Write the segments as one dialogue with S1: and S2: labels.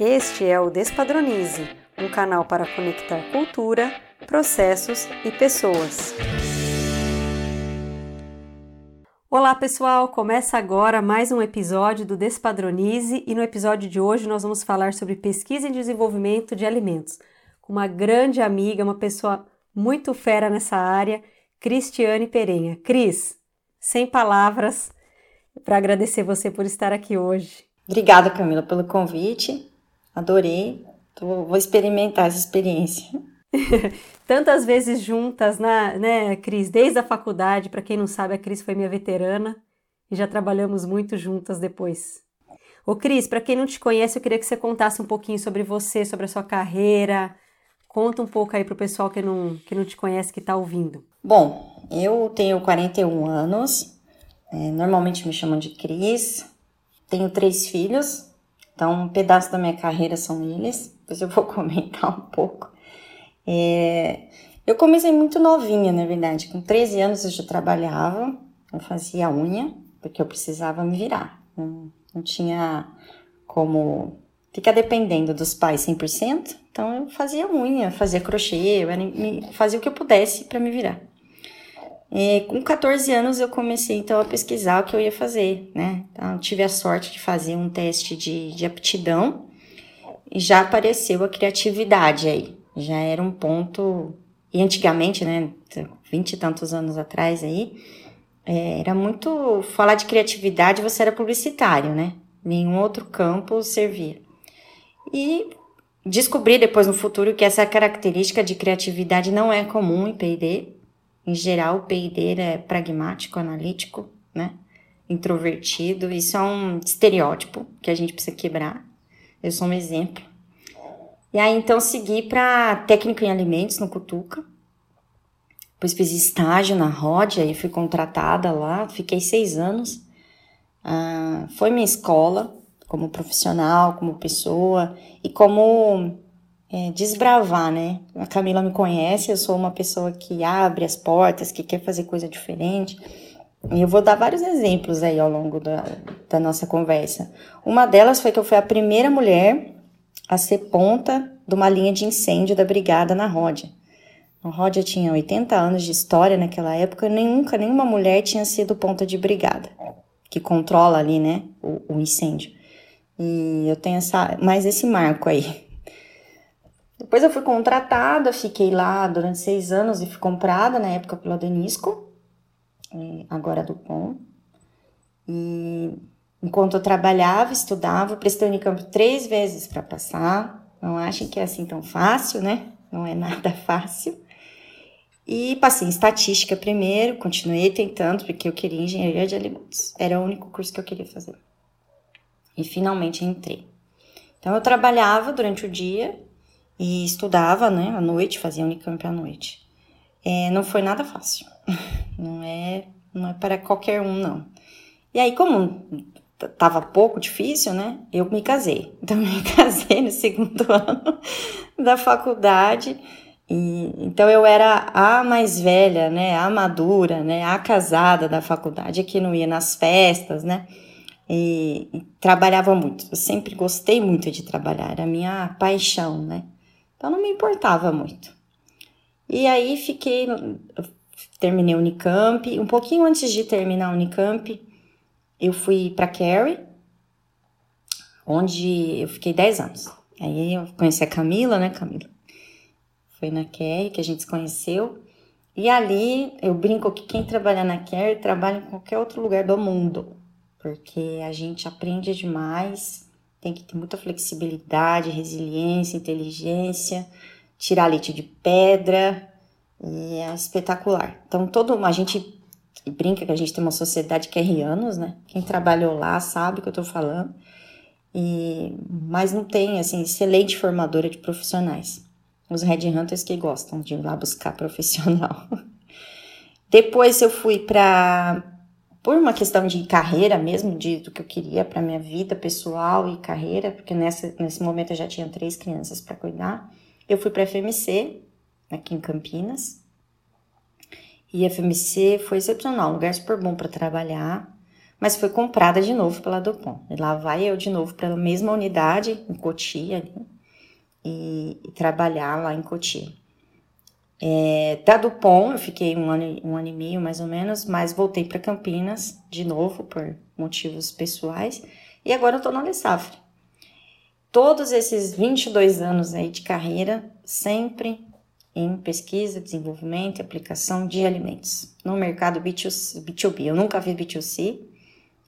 S1: Este é o Despadronize, um canal para conectar cultura, processos e pessoas. Olá pessoal, começa agora mais um episódio do Despadronize e no episódio de hoje nós vamos falar sobre pesquisa e desenvolvimento de alimentos com uma grande amiga, uma pessoa muito fera nessa área, Cristiane Perenha. Cris, sem palavras para agradecer você por estar aqui hoje.
S2: Obrigada, Camila, pelo convite. Adorei. Tô, vou experimentar essa experiência.
S1: Tantas vezes juntas, né, né, Cris? Desde a faculdade, para quem não sabe, a Cris foi minha veterana e já trabalhamos muito juntas depois. Ô, Cris, para quem não te conhece, eu queria que você contasse um pouquinho sobre você, sobre a sua carreira. Conta um pouco aí para o pessoal que não, que não te conhece, que está ouvindo.
S2: Bom, eu tenho 41 anos, é, normalmente me chamam de Cris, tenho três filhos, então um pedaço da minha carreira são eles, depois eu vou comentar um pouco. É, eu comecei muito novinha, na verdade, com 13 anos eu já trabalhava, eu fazia unha, porque eu precisava me virar, não, não tinha como ficar dependendo dos pais 100%, então eu fazia unha, fazia crochê, eu era, fazia o que eu pudesse para me virar. E com 14 anos eu comecei então a pesquisar o que eu ia fazer, né? Então, tive a sorte de fazer um teste de, de aptidão e já apareceu a criatividade aí. Já era um ponto. E antigamente, né? 20 e tantos anos atrás aí, é, era muito. Falar de criatividade, você era publicitário, né? Nenhum outro campo servia. E descobri depois no futuro que essa característica de criatividade não é comum em PD, em geral, o PID é pragmático, analítico, né? Introvertido. Isso é um estereótipo que a gente precisa quebrar. Eu sou um exemplo. E aí, então, segui para técnico em alimentos no Cutuca. Depois fiz estágio na Rod, aí fui contratada lá, fiquei seis anos. Ah, foi minha escola como profissional, como pessoa e como é, desbravar, né? A Camila me conhece, eu sou uma pessoa que abre as portas, que quer fazer coisa diferente. E eu vou dar vários exemplos aí ao longo da, da nossa conversa. Uma delas foi que eu fui a primeira mulher a ser ponta de uma linha de incêndio da brigada na Ródia. A Ródia tinha 80 anos de história naquela época, nunca nenhuma mulher tinha sido ponta de brigada, que controla ali, né, o, o incêndio. E eu tenho essa, mais esse marco aí. Depois eu fui contratada, fiquei lá durante seis anos e fui comprada na época pela Denisco, agora do POM. E enquanto eu trabalhava, estudava, prestei Unicamp três vezes para passar. Não achem que é assim tão fácil, né? Não é nada fácil. E passei em estatística primeiro, continuei tentando, porque eu queria engenharia de alimentos. Era o único curso que eu queria fazer. E finalmente entrei. Então eu trabalhava durante o dia e estudava, né, à noite, fazia Unicamp à noite. É, não foi nada fácil. Não é, não é para qualquer um, não. E aí, como tava pouco difícil, né, eu me casei. Então, me casei no segundo ano da faculdade. E, então, eu era a mais velha, né, a madura, né, a casada da faculdade, que não ia nas festas, né, e, e trabalhava muito. Eu sempre gostei muito de trabalhar, era a minha paixão, né. Então não me importava muito. E aí fiquei, terminei o Unicamp, um pouquinho antes de terminar o Unicamp, eu fui para Cary, onde eu fiquei 10 anos. Aí eu conheci a Camila, né, Camila? Foi na Cary que a gente se conheceu. E ali eu brinco que quem trabalha na Cary trabalha em qualquer outro lugar do mundo, porque a gente aprende demais tem que ter muita flexibilidade, resiliência, inteligência, tirar leite de pedra, e é espetacular. Então, todo a gente brinca que a gente tem uma sociedade que é rianos, né? Quem trabalhou lá sabe o que eu tô falando. E, mas não tem, assim, excelente formadora de profissionais. Os headhunters que gostam de ir lá buscar profissional. Depois eu fui para por uma questão de carreira mesmo, de, do que eu queria para minha vida pessoal e carreira, porque nessa, nesse momento eu já tinha três crianças para cuidar. Eu fui para a FMC, aqui em Campinas. E a FMC foi excepcional, um lugar super bom para trabalhar, mas foi comprada de novo pela Dupont. E lá vai eu de novo para a mesma unidade, em Cotia, ali, e, e, trabalhar lá em Cotia. É, da Dupont, eu fiquei um ano, um ano e meio mais ou menos, mas voltei para Campinas de novo por motivos pessoais, e agora eu estou na Alessafre. Todos esses 22 anos aí de carreira, sempre em pesquisa, desenvolvimento e aplicação de alimentos no mercado B2C, B2B. Eu nunca vi B2C,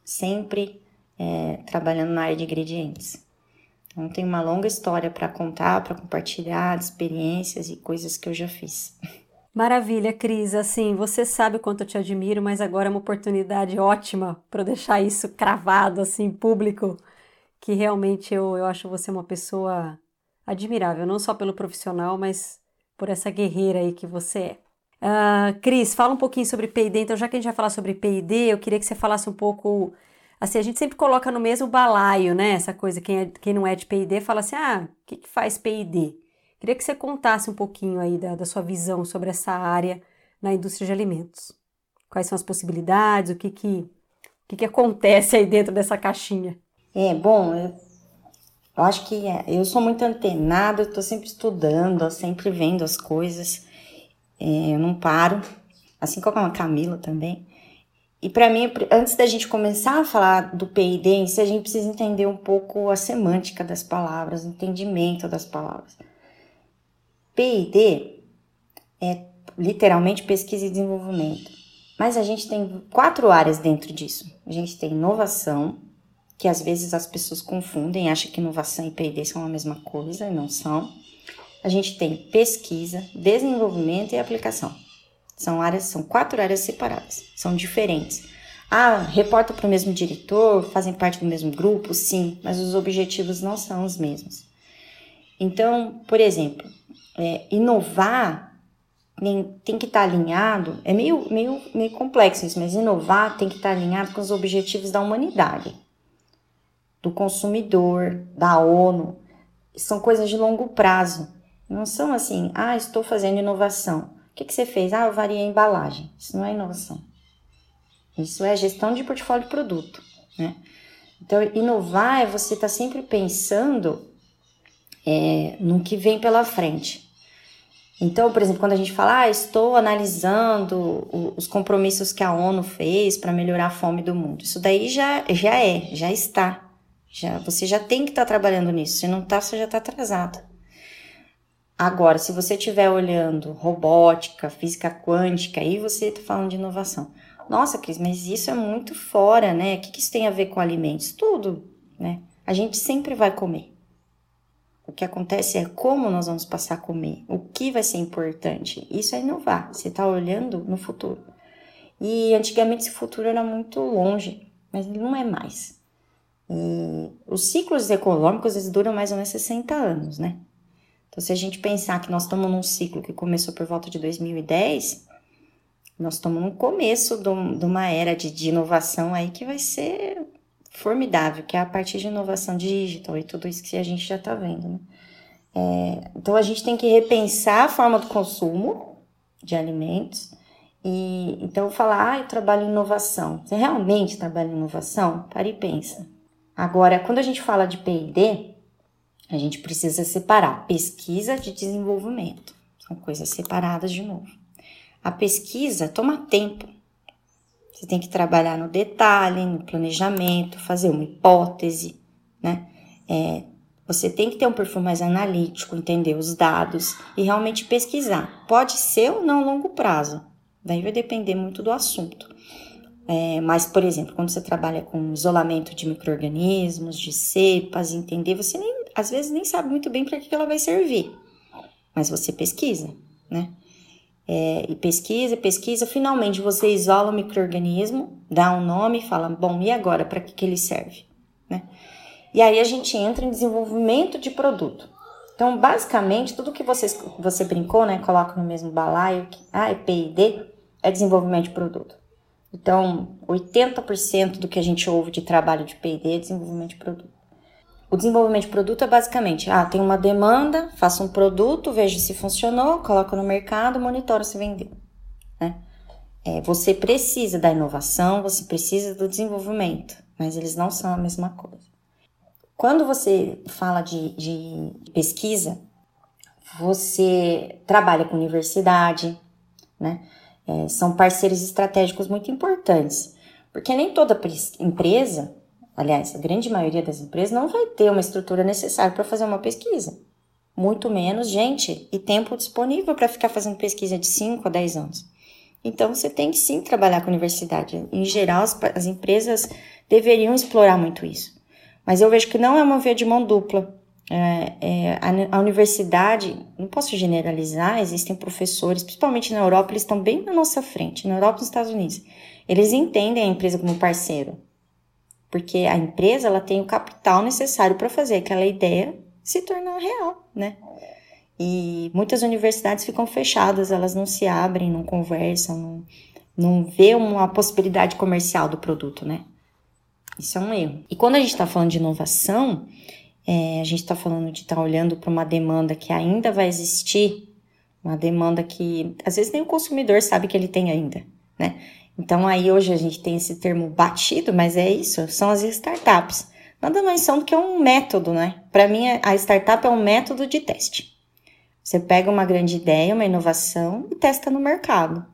S2: sempre é, trabalhando na área de ingredientes. Então, tem uma longa história para contar, para compartilhar de experiências e coisas que eu já fiz.
S1: Maravilha, Cris. Assim, você sabe o quanto eu te admiro, mas agora é uma oportunidade ótima para deixar isso cravado, assim, público, que realmente eu, eu acho você uma pessoa admirável, não só pelo profissional, mas por essa guerreira aí que você é. Uh, Cris, fala um pouquinho sobre P&D. Então, já que a gente vai falar sobre P&D, eu queria que você falasse um pouco... Assim, a gente sempre coloca no mesmo balaio, né? Essa coisa, quem, é, quem não é de P&D fala assim, ah, o que, que faz P&D? Queria que você contasse um pouquinho aí da, da sua visão sobre essa área na indústria de alimentos. Quais são as possibilidades, o que que, o que, que acontece aí dentro dessa caixinha?
S2: É, bom, eu, eu acho que é, eu sou muito antenada, eu tô sempre estudando, sempre vendo as coisas, é, eu não paro, assim como a Camila também. E para mim, antes da gente começar a falar do PID a gente precisa entender um pouco a semântica das palavras, o entendimento das palavras. PID é literalmente pesquisa e desenvolvimento. Mas a gente tem quatro áreas dentro disso. A gente tem inovação, que às vezes as pessoas confundem, acham que inovação e P&D são a mesma coisa e não são. A gente tem pesquisa, desenvolvimento e aplicação. São áreas, são quatro áreas separadas, são diferentes. Ah, reporta para o mesmo diretor, fazem parte do mesmo grupo, sim, mas os objetivos não são os mesmos. Então, por exemplo, é, inovar tem que estar tá alinhado, é meio, meio, meio complexo isso, mas inovar tem que estar tá alinhado com os objetivos da humanidade, do consumidor, da ONU. São coisas de longo prazo. Não são assim, ah, estou fazendo inovação. Que, que você fez? Ah, eu variei a embalagem. Isso não é inovação. Isso é gestão de portfólio de produto, né? Então, inovar é você estar tá sempre pensando é, no que vem pela frente. Então, por exemplo, quando a gente fala, ah, estou analisando os compromissos que a ONU fez para melhorar a fome do mundo, isso daí já, já é, já está. Já, você já tem que estar tá trabalhando nisso. Se não está, você já está atrasado. Agora, se você estiver olhando robótica, física quântica, aí você está falando de inovação. Nossa, Cris, mas isso é muito fora, né? O que, que isso tem a ver com alimentos? Tudo, né? A gente sempre vai comer. O que acontece é como nós vamos passar a comer, o que vai ser importante. Isso é inovar, você está olhando no futuro. E antigamente esse futuro era muito longe, mas não é mais. E os ciclos econômicos eles duram mais ou menos 60 anos, né? Então, se a gente pensar que nós estamos num ciclo que começou por volta de 2010, nós estamos no começo de uma era de, de inovação aí que vai ser formidável, que é a partir de inovação digital e tudo isso que a gente já está vendo. Né? É, então a gente tem que repensar a forma do consumo de alimentos. E então falar, ah, eu trabalho em inovação. Você realmente trabalha em inovação? Para e pensa. Agora, quando a gente fala de P&D, a gente precisa separar pesquisa de desenvolvimento. São coisas separadas de novo. A pesquisa toma tempo. Você tem que trabalhar no detalhe, no planejamento, fazer uma hipótese, né? É, você tem que ter um perfil mais analítico, entender os dados e realmente pesquisar. Pode ser ou não a longo prazo, daí vai depender muito do assunto. É, mas, por exemplo, quando você trabalha com isolamento de micro-organismos, de cepas, entender, você nem, às vezes nem sabe muito bem para que ela vai servir, mas você pesquisa, né? é, e pesquisa, pesquisa, finalmente você isola o microorganismo, dá um nome fala, bom, e agora, para que, que ele serve? Né? E aí a gente entra em desenvolvimento de produto. Então, basicamente, tudo que vocês, você brincou, né, coloca no mesmo balaio, que, ah, é P&D, é desenvolvimento de produto. Então, 80% do que a gente ouve de trabalho de P&D é desenvolvimento de produto. O desenvolvimento de produto é basicamente, ah, tem uma demanda, faço um produto, vejo se funcionou, coloco no mercado, monitoro se vendeu, né? É, você precisa da inovação, você precisa do desenvolvimento, mas eles não são a mesma coisa. Quando você fala de, de pesquisa, você trabalha com universidade, né? É, são parceiros estratégicos muito importantes, porque nem toda empresa, aliás, a grande maioria das empresas, não vai ter uma estrutura necessária para fazer uma pesquisa. Muito menos gente e tempo disponível para ficar fazendo pesquisa de 5 a 10 anos. Então, você tem que sim trabalhar com a universidade. Em geral, as, as empresas deveriam explorar muito isso. Mas eu vejo que não é uma via de mão dupla. É, é, a, a, universidade, não posso generalizar, existem professores, principalmente na Europa, eles estão bem na nossa frente, na Europa e nos Estados Unidos. Eles entendem a empresa como parceiro, porque a empresa ela tem o capital necessário para fazer aquela ideia se tornar real, né? E muitas universidades ficam fechadas, elas não se abrem, não conversam, não, não vê uma possibilidade comercial do produto, né? Isso é um erro. E quando a gente está falando de inovação, é, a gente está falando de estar tá olhando para uma demanda que ainda vai existir, uma demanda que às vezes nem o consumidor sabe que ele tem ainda, né? Então aí hoje a gente tem esse termo batido, mas é isso, são as startups. Nada mais são do que um método, né? Para mim, a startup é um método de teste. Você pega uma grande ideia, uma inovação e testa no mercado.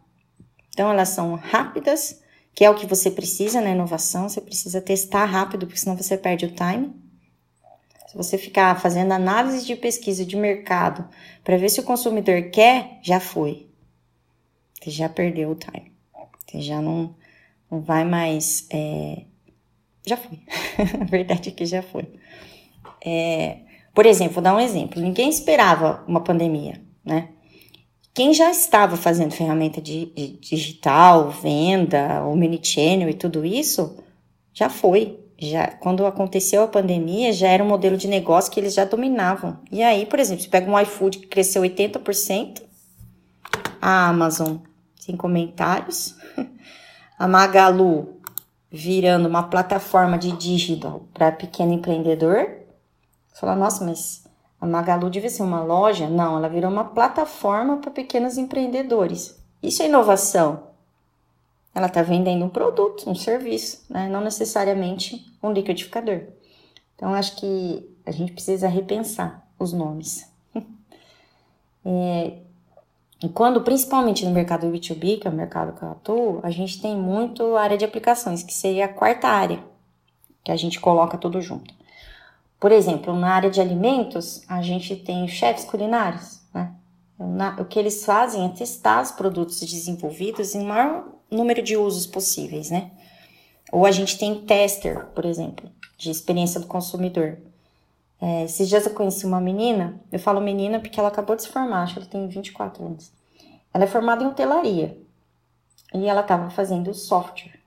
S2: Então elas são rápidas, que é o que você precisa na inovação, você precisa testar rápido, porque senão você perde o time. Se você ficar fazendo análise de pesquisa de mercado para ver se o consumidor quer, já foi. Você já perdeu o time. Você já não, não vai mais. É... Já foi. A verdade é que já foi. É... Por exemplo, vou dar um exemplo. Ninguém esperava uma pandemia, né? Quem já estava fazendo ferramenta de, de digital, venda, o mini-channel e tudo isso, já foi. Já, quando aconteceu a pandemia, já era um modelo de negócio que eles já dominavam. E aí, por exemplo, você pega um iFood que cresceu 80%, a Amazon, sem comentários, a Magalu virando uma plataforma de digital para pequeno empreendedor. Fala, nossa, mas a Magalu devia ser uma loja? Não, ela virou uma plataforma para pequenos empreendedores. Isso é inovação. Ela está vendendo um produto, um serviço, né? não necessariamente um liquidificador. Então, acho que a gente precisa repensar os nomes. é, e quando, principalmente no mercado B2B, que é o mercado que eu atuo, a gente tem muito área de aplicações, que seria a quarta área, que a gente coloca tudo junto. Por exemplo, na área de alimentos, a gente tem chefes culinários, né? Na, o que eles fazem é testar os produtos desenvolvidos em maior número de usos possíveis, né? Ou a gente tem tester, por exemplo, de experiência do consumidor. É, esses dias eu conheci uma menina, eu falo menina porque ela acabou de se formar, acho que ela tem 24 anos. Ela é formada em hotelaria e ela estava fazendo software.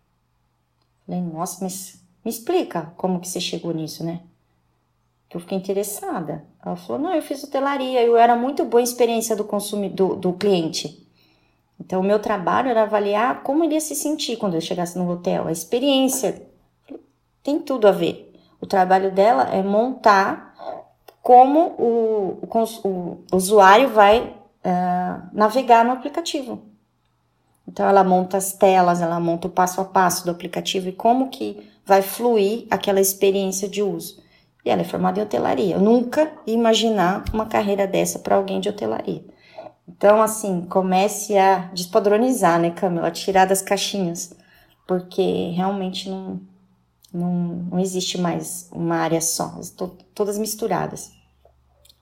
S2: Falei, nossa, mas me explica como que você chegou nisso, né? que eu fiquei interessada. Ela falou: não, eu fiz hotelaria, eu era muito boa experiência do consumidor, do, do cliente. Então, o meu trabalho era avaliar como ele ia se sentir quando eu chegasse no hotel, a experiência. Tem tudo a ver. O trabalho dela é montar como o, o, o usuário vai uh, navegar no aplicativo. Então, ela monta as telas, ela monta o passo a passo do aplicativo e como que vai fluir aquela experiência de uso. E ela é formada em hotelaria. Eu nunca ia imaginar uma carreira dessa para alguém de hotelaria. Então, assim, comece a despadronizar, né, Camila? Tirar das caixinhas, porque realmente não, não, não existe mais uma área só, estão todas misturadas.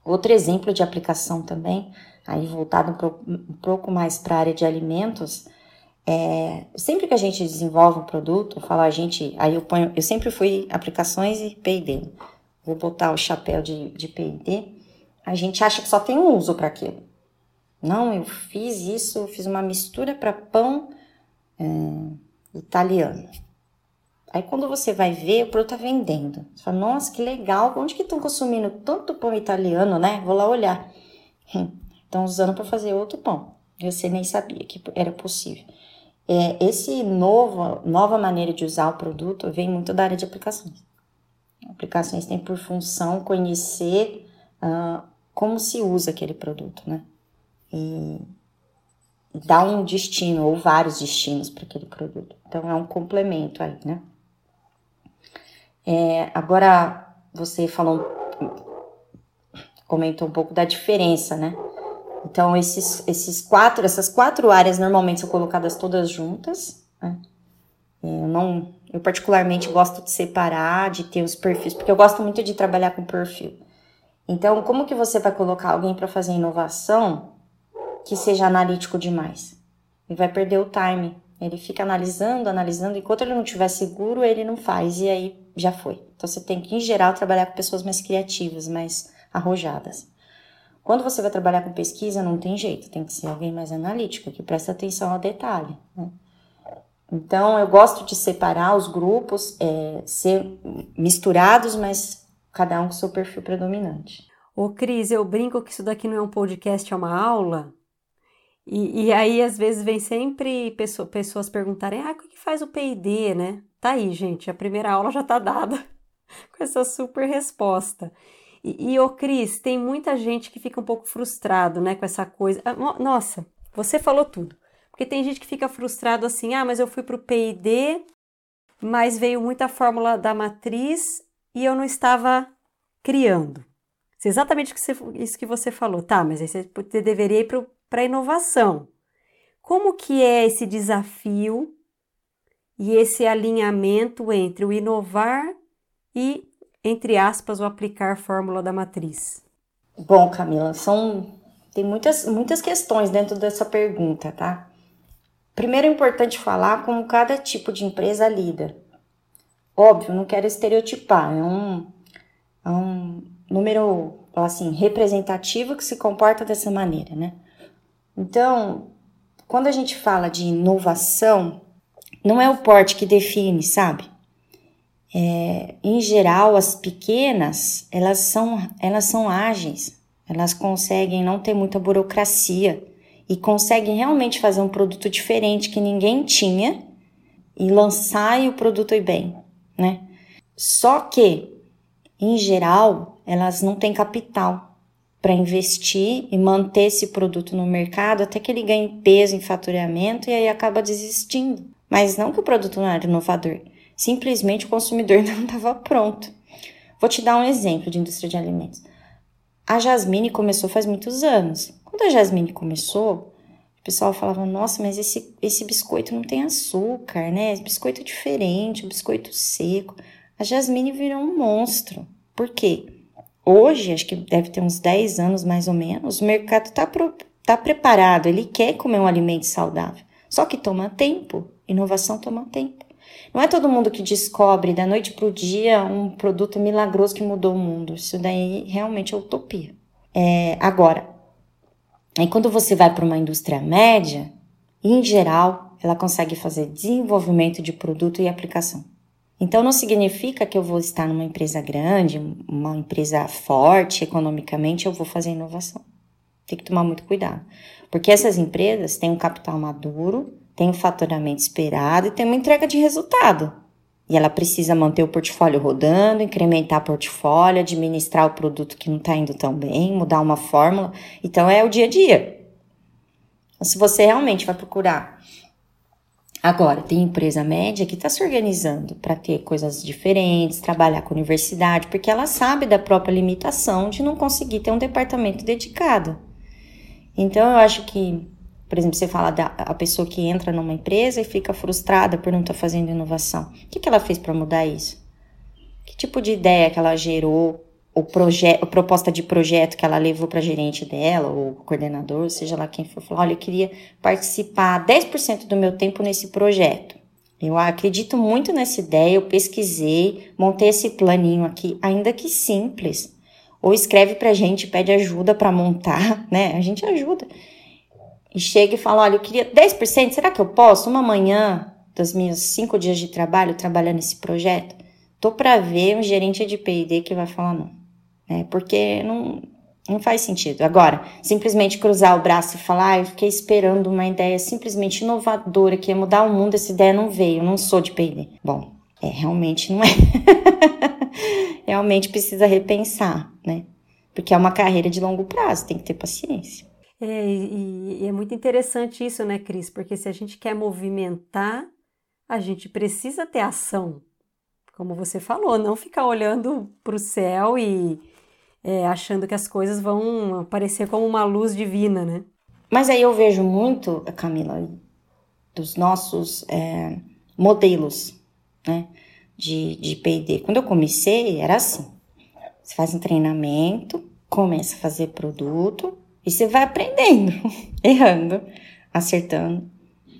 S2: Outro exemplo de aplicação também, aí voltado um pouco mais para a área de alimentos, é, sempre que a gente desenvolve um produto, fala a gente, aí eu ponho, eu sempre fui aplicações e P&D vou botar o chapéu de, de P&D, a gente acha que só tem um uso para aquilo. Não, eu fiz isso, eu fiz uma mistura para pão é, italiano. Aí quando você vai ver, o produto tá vendendo. Você fala, nossa, que legal, onde que estão consumindo tanto pão italiano, né? Vou lá olhar. Estão usando para fazer outro pão. Você nem sabia que era possível. É, esse novo, nova maneira de usar o produto vem muito da área de aplicações. Aplicações têm por função conhecer uh, como se usa aquele produto, né? E, dá um destino ou vários destinos para aquele produto. Então é um complemento aí, né? É, agora você falou, comentou um pouco da diferença, né? Então esses, esses quatro, essas quatro áreas normalmente são colocadas todas juntas. Né? É, eu não, eu particularmente gosto de separar, de ter os perfis, porque eu gosto muito de trabalhar com perfil. Então, como que você vai colocar alguém para fazer inovação que seja analítico demais? Ele vai perder o time. Ele fica analisando, analisando, enquanto ele não estiver seguro, ele não faz, e aí já foi. Então, você tem que, em geral, trabalhar com pessoas mais criativas, mais arrojadas. Quando você vai trabalhar com pesquisa, não tem jeito, tem que ser alguém mais analítico, que presta atenção ao detalhe. Né? Então, eu gosto de separar os grupos, é, ser misturados, mas cada um com seu perfil predominante.
S1: Ô, Cris, eu brinco que isso daqui não é um podcast, é uma aula. E, e aí, às vezes, vem sempre pessoa, pessoas perguntarem: ah, o que faz o PID, né? Tá aí, gente, a primeira aula já tá dada com essa super resposta. E, e ô, Cris, tem muita gente que fica um pouco frustrado, né, com essa coisa. Ah, nossa, você falou tudo. Porque tem gente que fica frustrado assim, ah, mas eu fui para o PID, mas veio muita fórmula da matriz e eu não estava criando. Exatamente isso que você falou. Tá, mas aí você deveria ir a inovação. Como que é esse desafio e esse alinhamento entre o inovar e, entre aspas, o aplicar fórmula da matriz?
S2: Bom, Camila, são tem muitas, muitas questões dentro dessa pergunta, tá? Primeiro é importante falar como cada tipo de empresa lida. Óbvio, não quero estereotipar, é um, é um número assim, representativo que se comporta dessa maneira, né? Então, quando a gente fala de inovação, não é o porte que define, sabe? É, em geral, as pequenas, elas são, elas são ágeis, elas conseguem não ter muita burocracia, e conseguem realmente fazer um produto diferente que ninguém tinha e lançar e o produto ir bem, né? Só que, em geral, elas não têm capital para investir e manter esse produto no mercado até que ele ganhe peso em faturamento e aí acaba desistindo. Mas não que o produto não era inovador, simplesmente o consumidor não estava pronto. Vou te dar um exemplo de indústria de alimentos. A Jasmine começou faz muitos anos. Quando a Jasmine começou, o pessoal falava: Nossa, mas esse, esse biscoito não tem açúcar, né? Esse biscoito é diferente, biscoito seco. A Jasmine virou um monstro. Por quê? Hoje, acho que deve ter uns 10 anos mais ou menos, o mercado está tá preparado, ele quer comer um alimento saudável. Só que toma tempo, inovação toma tempo. Não é todo mundo que descobre da noite para o dia um produto milagroso que mudou o mundo. Isso daí realmente é utopia. É, agora, Aí quando você vai para uma indústria média, em geral, ela consegue fazer desenvolvimento de produto e aplicação. Então não significa que eu vou estar numa empresa grande, uma empresa forte economicamente, eu vou fazer inovação. Tem que tomar muito cuidado. Porque essas empresas têm um capital maduro, têm um faturamento esperado e têm uma entrega de resultado. E ela precisa manter o portfólio rodando, incrementar o portfólio, administrar o produto que não está indo tão bem, mudar uma fórmula. Então é o dia a dia. Então, se você realmente vai procurar. Agora, tem empresa média que está se organizando para ter coisas diferentes, trabalhar com universidade, porque ela sabe da própria limitação de não conseguir ter um departamento dedicado. Então, eu acho que por exemplo, você fala da a pessoa que entra numa empresa e fica frustrada por não estar tá fazendo inovação. O que, que ela fez para mudar isso? Que tipo de ideia que ela gerou, ou projeto, proposta de projeto que ela levou para gerente dela, ou coordenador, seja lá quem for, falou: olha, eu queria participar 10% do meu tempo nesse projeto. Eu acredito muito nessa ideia, eu pesquisei, montei esse planinho aqui, ainda que simples. Ou escreve para a gente, pede ajuda para montar, né? A gente ajuda e chega e fala: Olha, eu queria 10%, será que eu posso? Uma manhã dos meus cinco dias de trabalho trabalhando nesse projeto? Tô para ver um gerente de PD que vai falar não, né? Porque não, não faz sentido. Agora, simplesmente cruzar o braço e falar, ah, eu fiquei esperando uma ideia simplesmente inovadora que ia mudar o mundo, essa ideia não veio, não sou de PD. Bom, é, realmente não é. realmente precisa repensar, né? Porque é uma carreira de longo prazo, tem que ter paciência.
S1: É, e, e é muito interessante isso, né, Cris? Porque se a gente quer movimentar, a gente precisa ter ação. Como você falou, não ficar olhando para o céu e é, achando que as coisas vão aparecer como uma luz divina, né?
S2: Mas aí eu vejo muito, Camila, dos nossos é, modelos né, de, de PD. Quando eu comecei, era assim. Você faz um treinamento, começa a fazer produto e você vai aprendendo, errando, acertando.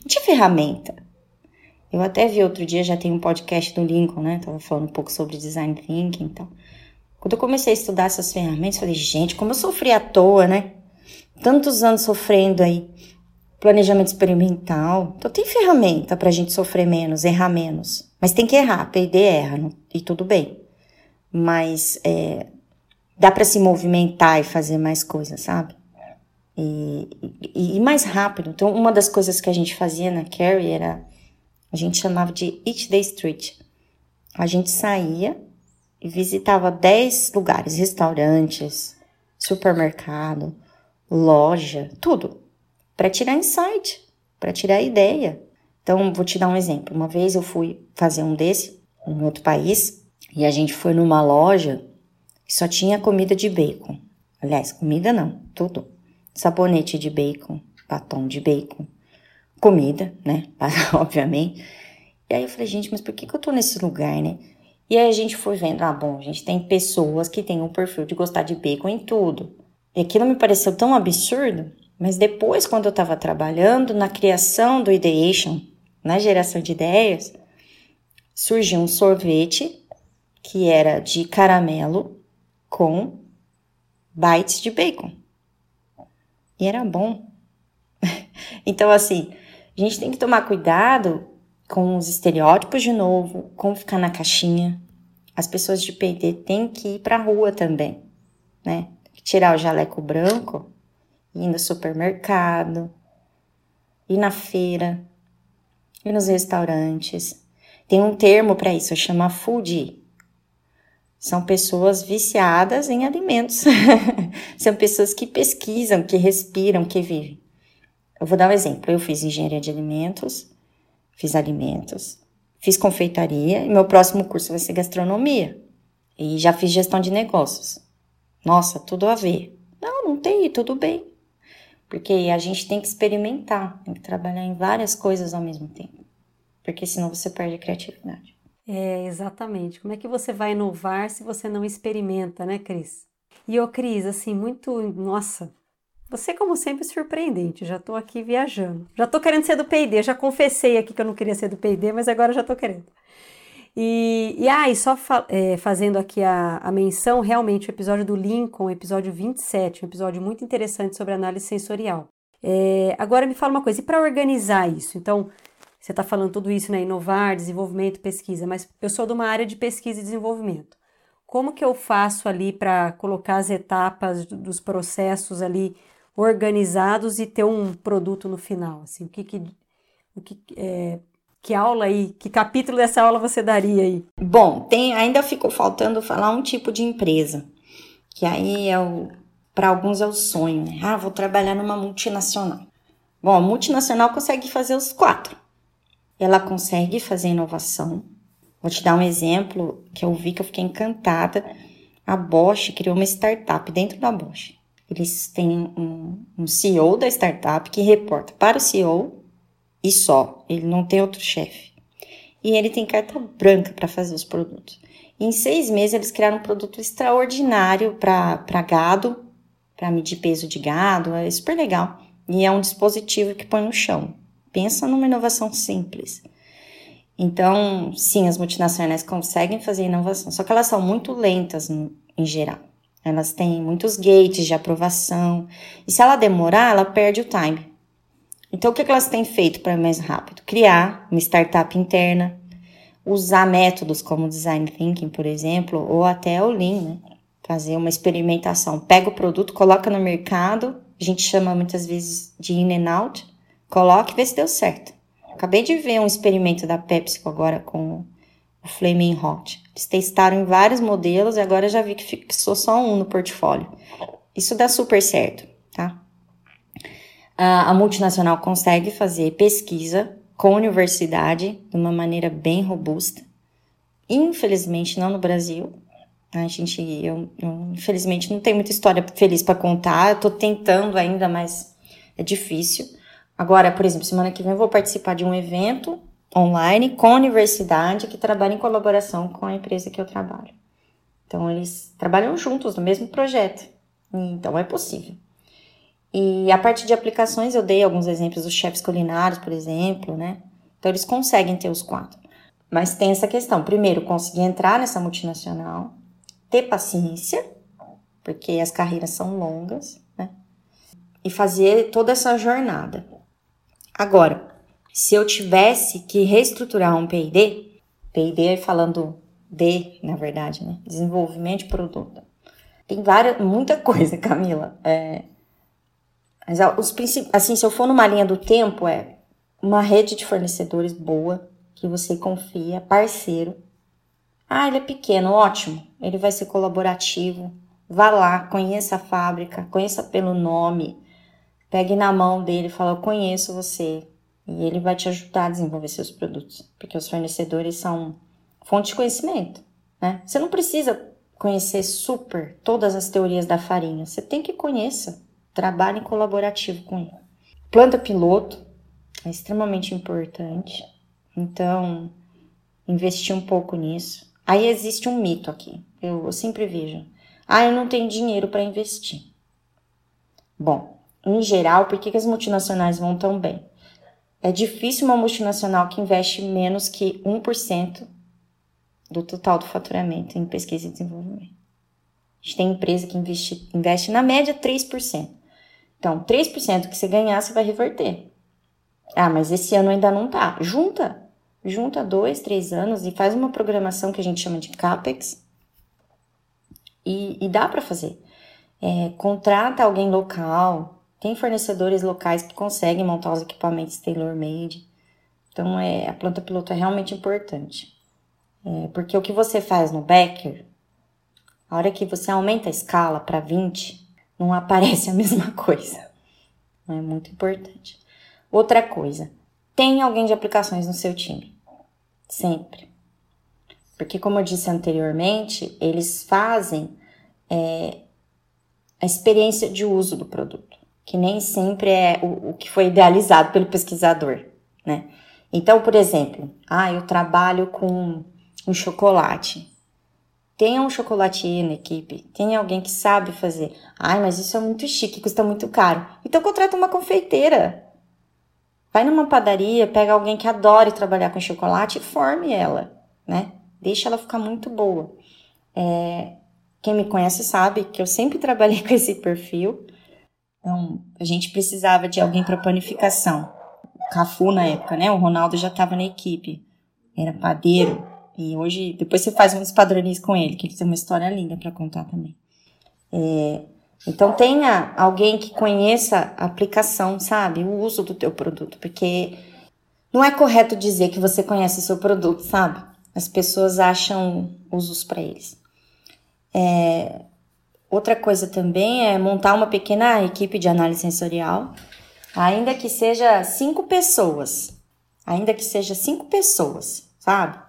S2: Tinha ferramenta. Eu até vi outro dia, já tem um podcast do Lincoln, né? Tava falando um pouco sobre design thinking e então. tal. Quando eu comecei a estudar essas ferramentas, falei, gente, como eu sofri à toa, né? Tantos anos sofrendo aí. Planejamento experimental. Então tem ferramenta pra gente sofrer menos, errar menos. Mas tem que errar, perder erra, não? e tudo bem. Mas é, dá para se movimentar e fazer mais coisas, sabe? E, e, e, mais rápido. Então, uma das coisas que a gente fazia na Carrie era, a gente chamava de Each Day Street. A gente saía e visitava 10 lugares, restaurantes, supermercado, loja, tudo, para tirar insight, para tirar ideia. Então, vou te dar um exemplo. Uma vez eu fui fazer um desse em outro país e a gente foi numa loja que só tinha comida de bacon. Aliás, comida não, tudo. Sabonete de bacon, batom de bacon, comida, né? Obviamente. E aí eu falei, gente, mas por que, que eu tô nesse lugar, né? E aí a gente foi vendo, ah, bom, a gente tem pessoas que têm um perfil de gostar de bacon em tudo. E aquilo me pareceu tão absurdo, mas depois, quando eu estava trabalhando na criação do Ideation, na geração de ideias, surgiu um sorvete que era de caramelo com bites de bacon. E era bom. então, assim, a gente tem que tomar cuidado com os estereótipos de novo, com ficar na caixinha. As pessoas de PD têm que ir para a rua também, né? Tirar o jaleco branco, ir no supermercado, ir na feira, ir nos restaurantes. Tem um termo para isso, chama foodie. São pessoas viciadas em alimentos. São pessoas que pesquisam, que respiram, que vivem. Eu vou dar um exemplo. Eu fiz engenharia de alimentos fiz alimentos, fiz confeitaria e meu próximo curso vai ser gastronomia. E já fiz gestão de negócios. Nossa, tudo a ver. Não, não tem, tudo bem. Porque a gente tem que experimentar, tem que trabalhar em várias coisas ao mesmo tempo. Porque senão você perde a criatividade.
S1: É, exatamente. Como é que você vai inovar se você não experimenta, né, Cris? E ô, Cris, assim, muito. Nossa, você, como sempre, surpreendente. Já estou aqui viajando. Já estou querendo ser do PD. Já confessei aqui que eu não queria ser do PD, mas agora já estou querendo. E, e, ah, só fa é, fazendo aqui a, a, menção, realmente, o episódio do Lincoln, episódio 27, um episódio muito interessante sobre análise sensorial. É, agora me fala uma coisa, e para organizar isso? Então, você está falando tudo isso, né? Inovar, desenvolvimento, pesquisa, mas eu sou de uma área de pesquisa e desenvolvimento. Como que eu faço ali para colocar as etapas dos processos ali organizados e ter um produto no final? Assim, o que que, o que, é, que aula aí, que capítulo dessa aula você daria aí?
S2: Bom, tem, ainda ficou faltando falar um tipo de empresa, que aí é o, para alguns é o sonho, né? Ah, vou trabalhar numa multinacional. Bom, a multinacional consegue fazer os quatro. Ela consegue fazer inovação. Vou te dar um exemplo que eu vi que eu fiquei encantada. A Bosch criou uma startup dentro da Bosch. Eles têm um, um CEO da startup que reporta para o CEO e só. Ele não tem outro chefe. E ele tem carta branca para fazer os produtos. E em seis meses eles criaram um produto extraordinário para gado, para medir peso de gado. É super legal. E é um dispositivo que põe no chão. Pensa numa inovação simples. Então, sim, as multinacionais conseguem fazer inovação, só que elas são muito lentas no, em geral. Elas têm muitos gates de aprovação. E se ela demorar, ela perde o time. Então, o que elas têm feito para ir mais rápido? Criar uma startup interna, usar métodos como design thinking, por exemplo, ou até o Lean, né? Fazer uma experimentação. Pega o produto, coloca no mercado, a gente chama muitas vezes de in and out, coloca e vê se deu certo. Acabei de ver um experimento da PepsiCo agora com o Flaming Hot. Eles testaram em vários modelos e agora já vi que fixou só um no portfólio. Isso dá super certo, tá? A, multinacional consegue fazer pesquisa com universidade de uma maneira bem robusta. Infelizmente, não no Brasil. A gente, eu, eu infelizmente, não tenho muita história feliz para contar. Eu tô tentando ainda, mas é difícil. Agora, por exemplo, semana que vem eu vou participar de um evento online com a universidade que trabalha em colaboração com a empresa que eu trabalho. Então, eles trabalham juntos no mesmo projeto. Então, é possível. E a parte de aplicações, eu dei alguns exemplos dos chefes culinários, por exemplo, né? Então, eles conseguem ter os quatro. Mas tem essa questão. Primeiro, conseguir entrar nessa multinacional, ter paciência, porque as carreiras são longas, né? E fazer toda essa jornada. Agora, se eu tivesse que reestruturar um P&D, P&D falando de, na verdade, né? Desenvolvimento de produto. Tem várias, muita coisa, Camila. É, mas os assim, se eu for numa linha do tempo, é uma rede de fornecedores boa, que você confia, parceiro. Ah, ele é pequeno, ótimo. Ele vai ser colaborativo. Vá lá, conheça a fábrica, conheça pelo nome. Pegue na mão dele e fala: Eu conheço você. E ele vai te ajudar a desenvolver seus produtos. Porque os fornecedores são fonte de conhecimento. Né? Você não precisa conhecer super todas as teorias da farinha. Você tem que conhecer. Trabalhe colaborativo com ele. Planta piloto é extremamente importante. Então, investir um pouco nisso. Aí existe um mito aqui. Eu, eu sempre vejo. Ah, eu não tenho dinheiro para investir. Bom, em geral, por que, que as multinacionais vão tão bem? É difícil uma multinacional que investe menos que 1% do total do faturamento em pesquisa e desenvolvimento. A gente tem empresa que investe, investe na média 3%. Então, 3% que você ganhar, você vai reverter. Ah, mas esse ano ainda não tá. Junta junta dois, três anos e faz uma programação que a gente chama de CAPEX e, e dá para fazer. É, contrata alguém local, tem fornecedores locais que conseguem montar os equipamentos tailor-made. Então, é, a planta piloto é realmente importante. É, porque o que você faz no Becker, a hora que você aumenta a escala para 20, não aparece a mesma coisa. É muito importante. Outra coisa, tem alguém de aplicações no seu time. Sempre. Porque, como eu disse anteriormente, eles fazem é, a experiência de uso do produto, que nem sempre é o, o que foi idealizado pelo pesquisador, né? Então, por exemplo, ah, eu trabalho com um chocolate. Tenha um chocolatier na equipe, tenha alguém que sabe fazer. Ai, mas isso é muito chique, custa muito caro. Então contrata uma confeiteira. Vai numa padaria, pega alguém que adore trabalhar com chocolate e forme ela, né? Deixa ela ficar muito boa. É, quem me conhece sabe que eu sempre trabalhei com esse perfil. Então, a gente precisava de alguém para panificação. O Cafu na época, né? O Ronaldo já estava na equipe. Era padeiro. E hoje, depois você faz uns padrões com ele, que ele tem uma história linda para contar também. É, então tenha alguém que conheça a aplicação, sabe? O uso do teu produto, porque não é correto dizer que você conhece o seu produto, sabe? As pessoas acham usos para eles. É, outra coisa também é montar uma pequena equipe de análise sensorial, ainda que seja cinco pessoas, ainda que seja cinco pessoas, sabe?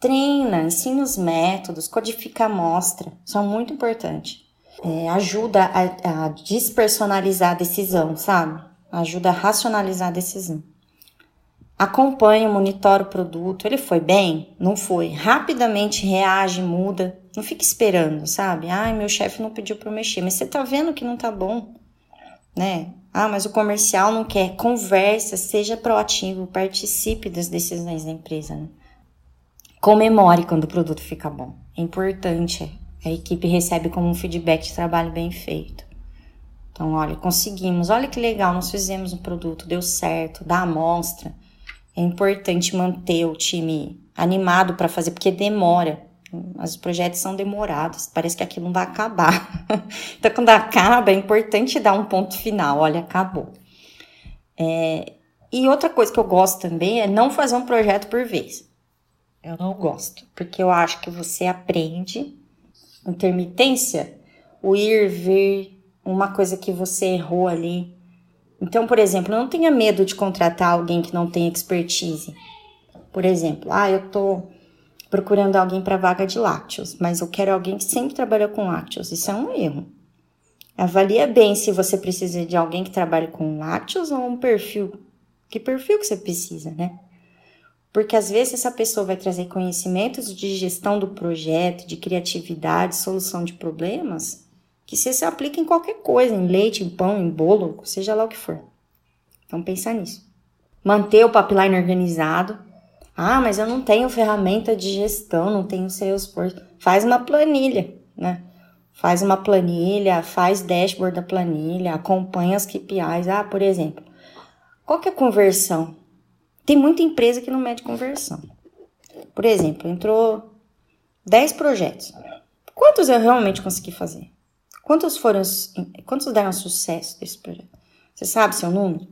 S2: Treina, ensina os métodos, codifica a amostra, são muito importantes é, ajuda a, a despersonalizar a decisão, sabe? Ajuda a racionalizar a decisão. Acompanha, monitora o produto. Ele foi bem? Não foi. Rapidamente reage, muda. Não fica esperando, sabe? Ai, meu chefe não pediu para mexer, mas você tá vendo que não tá bom, né? Ah, mas o comercial não quer. Conversa, seja proativo, participe das decisões da empresa. Né? Comemore quando o produto fica bom. É importante a equipe recebe como um feedback de trabalho bem feito. Então, olha, conseguimos, olha que legal, nós fizemos um produto, deu certo, dá amostra. É importante manter o time animado para fazer, porque demora. Os projetos são demorados, parece que aquilo não vai acabar. então, quando acaba, é importante dar um ponto final: olha, acabou. É, e outra coisa que eu gosto também é não fazer um projeto por vez. Eu não gosto, porque eu acho que você aprende intermitência, o ir, vir, uma coisa que você errou ali, Então, por exemplo, não tenha medo de contratar alguém que não tem expertise. Por exemplo, ah, eu tô procurando alguém para vaga de lácteos, mas eu quero alguém que sempre trabalha com lácteos. Isso é um erro. Avalia bem se você precisa de alguém que trabalhe com lácteos ou um perfil. Que perfil que você precisa, né? Porque às vezes essa pessoa vai trazer conhecimentos de gestão do projeto, de criatividade, solução de problemas, que você se aplica em qualquer coisa, em leite, em pão, em bolo, seja lá o que for. Então pensar nisso. Manter o pipeline organizado. Ah, mas eu não tenho ferramenta de gestão, não tenho Salesforce. Faz uma planilha, né? Faz uma planilha, faz dashboard da planilha, acompanha as KPIs. Ah, por exemplo, qual que é a conversão? Tem muita empresa que não mede conversão. Por exemplo, entrou 10 projetos. Quantos eu realmente consegui fazer? Quantos foram, quantos deram sucesso desse projeto? Você sabe seu número?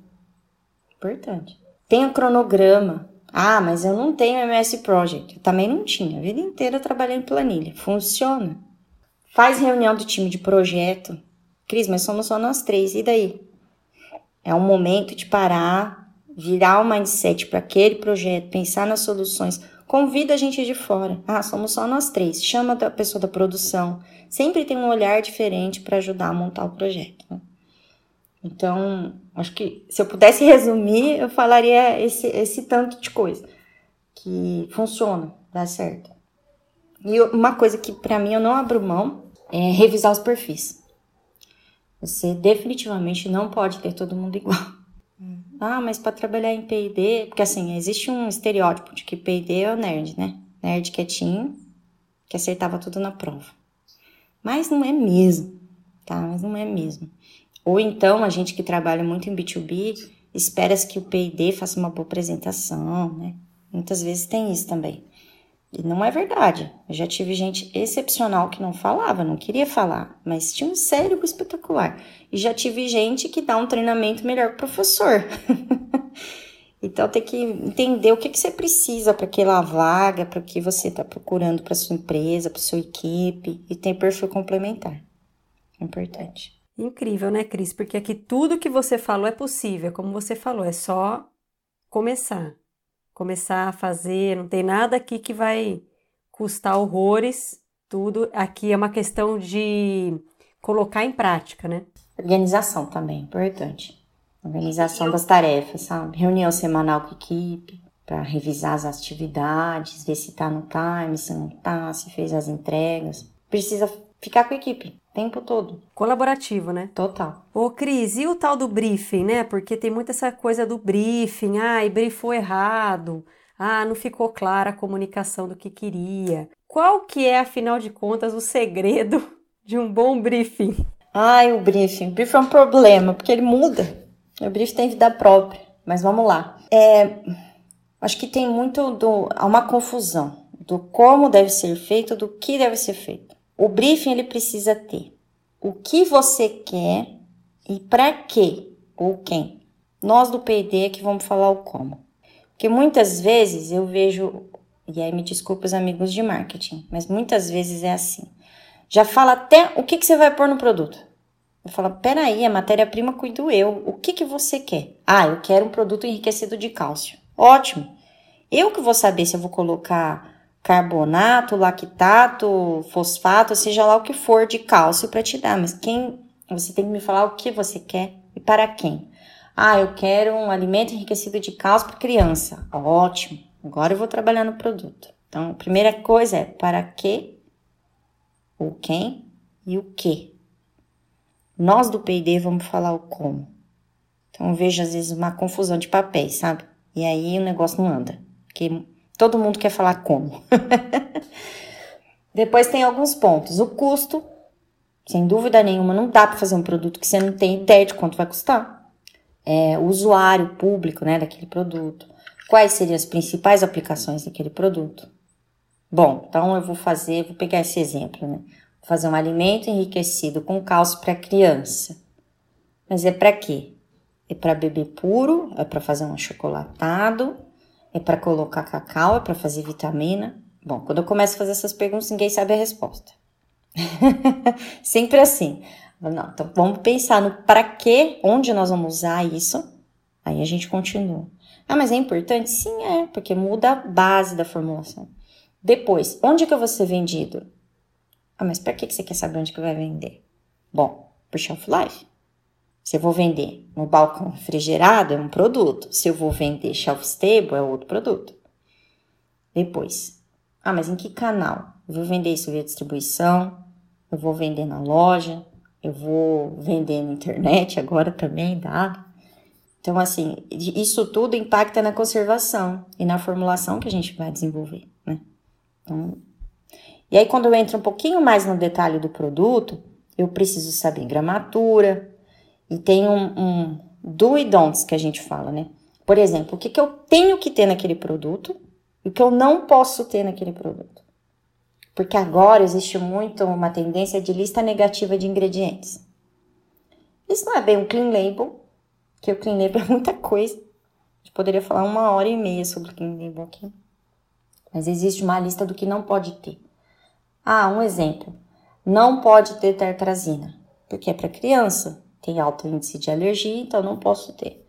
S2: Importante. Tem o cronograma. Ah, mas eu não tenho MS Project. Eu também não tinha. A vida inteira trabalhei em planilha. Funciona. Faz reunião do time de projeto. Cris, mas somos só nós três. E daí? É um momento de parar, virar o mindset para aquele projeto, pensar nas soluções. Convida a gente de fora. Ah, somos só nós três. Chama a pessoa da produção. Sempre tem um olhar diferente para ajudar a montar o projeto. Né? Então, acho que se eu pudesse resumir, eu falaria esse, esse tanto de coisa que funciona, dá certo. E uma coisa que para mim eu não abro mão é revisar os perfis. Você definitivamente não pode ter todo mundo igual. Ah, mas para trabalhar em P&D, porque assim, existe um estereótipo de que P&D é o nerd, né? Nerd quietinho, que acertava tudo na prova. Mas não é mesmo, tá? Mas não é mesmo. Ou então, a gente que trabalha muito em B2B, espera-se que o P&D faça uma boa apresentação, né? Muitas vezes tem isso também. E não é verdade. Eu já tive gente excepcional que não falava, não queria falar, mas tinha um cérebro espetacular. E já tive gente que dá um treinamento melhor que o professor. então tem que entender o que, que você precisa para aquela vaga, para o que você está procurando para sua empresa, para sua equipe, e tem perfil complementar. É importante.
S1: Incrível, né, Cris? Porque aqui tudo que você falou é possível, como você falou, é só começar começar a fazer, não tem nada aqui que vai custar horrores, tudo. Aqui é uma questão de colocar em prática, né?
S2: Organização também, importante. Organização das tarefas, sabe? Reunião semanal com a equipe, para revisar as atividades, ver se tá no time, se não tá, se fez as entregas. Precisa ficar com a equipe tempo todo.
S1: Colaborativo, né?
S2: Total.
S1: Ô, Cris, e o tal do briefing, né? Porque tem muita essa coisa do briefing, ah, e briefou errado, ah, não ficou clara a comunicação do que queria. Qual que é, afinal de contas, o segredo de um bom briefing?
S2: Ai, o briefing. O briefing é um problema, porque ele muda. O briefing tem vida própria. Mas vamos lá. É, acho que tem muito do, há uma confusão do como deve ser feito, do que deve ser feito. O briefing ele precisa ter o que você quer e para quê ou quem. Nós do PD é que vamos falar o como. Porque muitas vezes eu vejo, e aí me desculpa os amigos de marketing, mas muitas vezes é assim. Já fala até o que, que você vai pôr no produto. Eu falo, peraí, a matéria-prima cuido eu. O que, que você quer? Ah, eu quero um produto enriquecido de cálcio. Ótimo. Eu que vou saber se eu vou colocar carbonato, lactato, fosfato, seja lá o que for de cálcio para te dar, mas quem você tem que me falar o que você quer e para quem. Ah, eu quero um alimento enriquecido de cálcio para criança. Ótimo. Agora eu vou trabalhar no produto. Então, a primeira coisa é para que, o quem e o que. Nós do P&D vamos falar o como. Então, eu vejo às vezes uma confusão de papéis, sabe? E aí o negócio não anda. Porque Todo mundo quer falar como. Depois tem alguns pontos. O custo, sem dúvida nenhuma, não dá para fazer um produto que você não tem ideia de quanto vai custar. É, o usuário público né, daquele produto. Quais seriam as principais aplicações daquele produto? Bom, então eu vou fazer, vou pegar esse exemplo, né? Vou fazer um alimento enriquecido com cálcio para criança. Mas é para quê? É para beber puro? É para fazer um achocolatado? É para colocar cacau? É para fazer vitamina? Bom, quando eu começo a fazer essas perguntas, ninguém sabe a resposta. Sempre assim. Não, então vamos pensar no para que, onde nós vamos usar isso. Aí a gente continua. Ah, mas é importante? Sim, é, porque muda a base da formulação. Depois, onde que eu vou ser vendido? Ah, mas para que você quer saber onde que vai vender? Bom, por shelf life. Se eu vou vender no balcão refrigerado, é um produto. Se eu vou vender shelf stable, é outro produto. Depois, ah, mas em que canal? Eu vou vender isso via distribuição, eu vou vender na loja, eu vou vender na internet agora também, dá. Então, assim, isso tudo impacta na conservação e na formulação que a gente vai desenvolver, né? Então, e aí, quando eu entro um pouquinho mais no detalhe do produto, eu preciso saber gramatura, e tem um, um do e don'ts que a gente fala, né? Por exemplo, o que, que eu tenho que ter naquele produto e o que eu não posso ter naquele produto. Porque agora existe muito uma tendência de lista negativa de ingredientes. Isso não é bem um clean label, que o clean label é muita coisa. A gente poderia falar uma hora e meia sobre o clean label aqui. Mas existe uma lista do que não pode ter. Ah, um exemplo. Não pode ter tartrazina, porque é para criança tem alto índice de alergia, então não posso ter.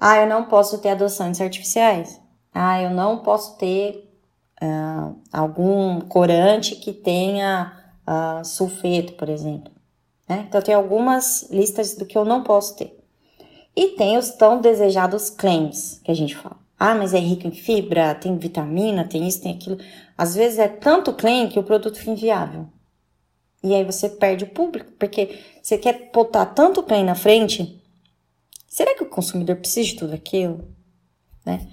S2: Ah, eu não posso ter adoçantes artificiais. Ah, eu não posso ter uh, algum corante que tenha uh, sulfeto, por exemplo. Né? Então, tem algumas listas do que eu não posso ter. E tem os tão desejados claims que a gente fala. Ah, mas é rico em fibra, tem vitamina, tem isso, tem aquilo. Às vezes é tanto claim que o produto fica inviável. E aí você perde o público, porque você quer botar tanto claim na frente. Será que o consumidor precisa de tudo aquilo? Né?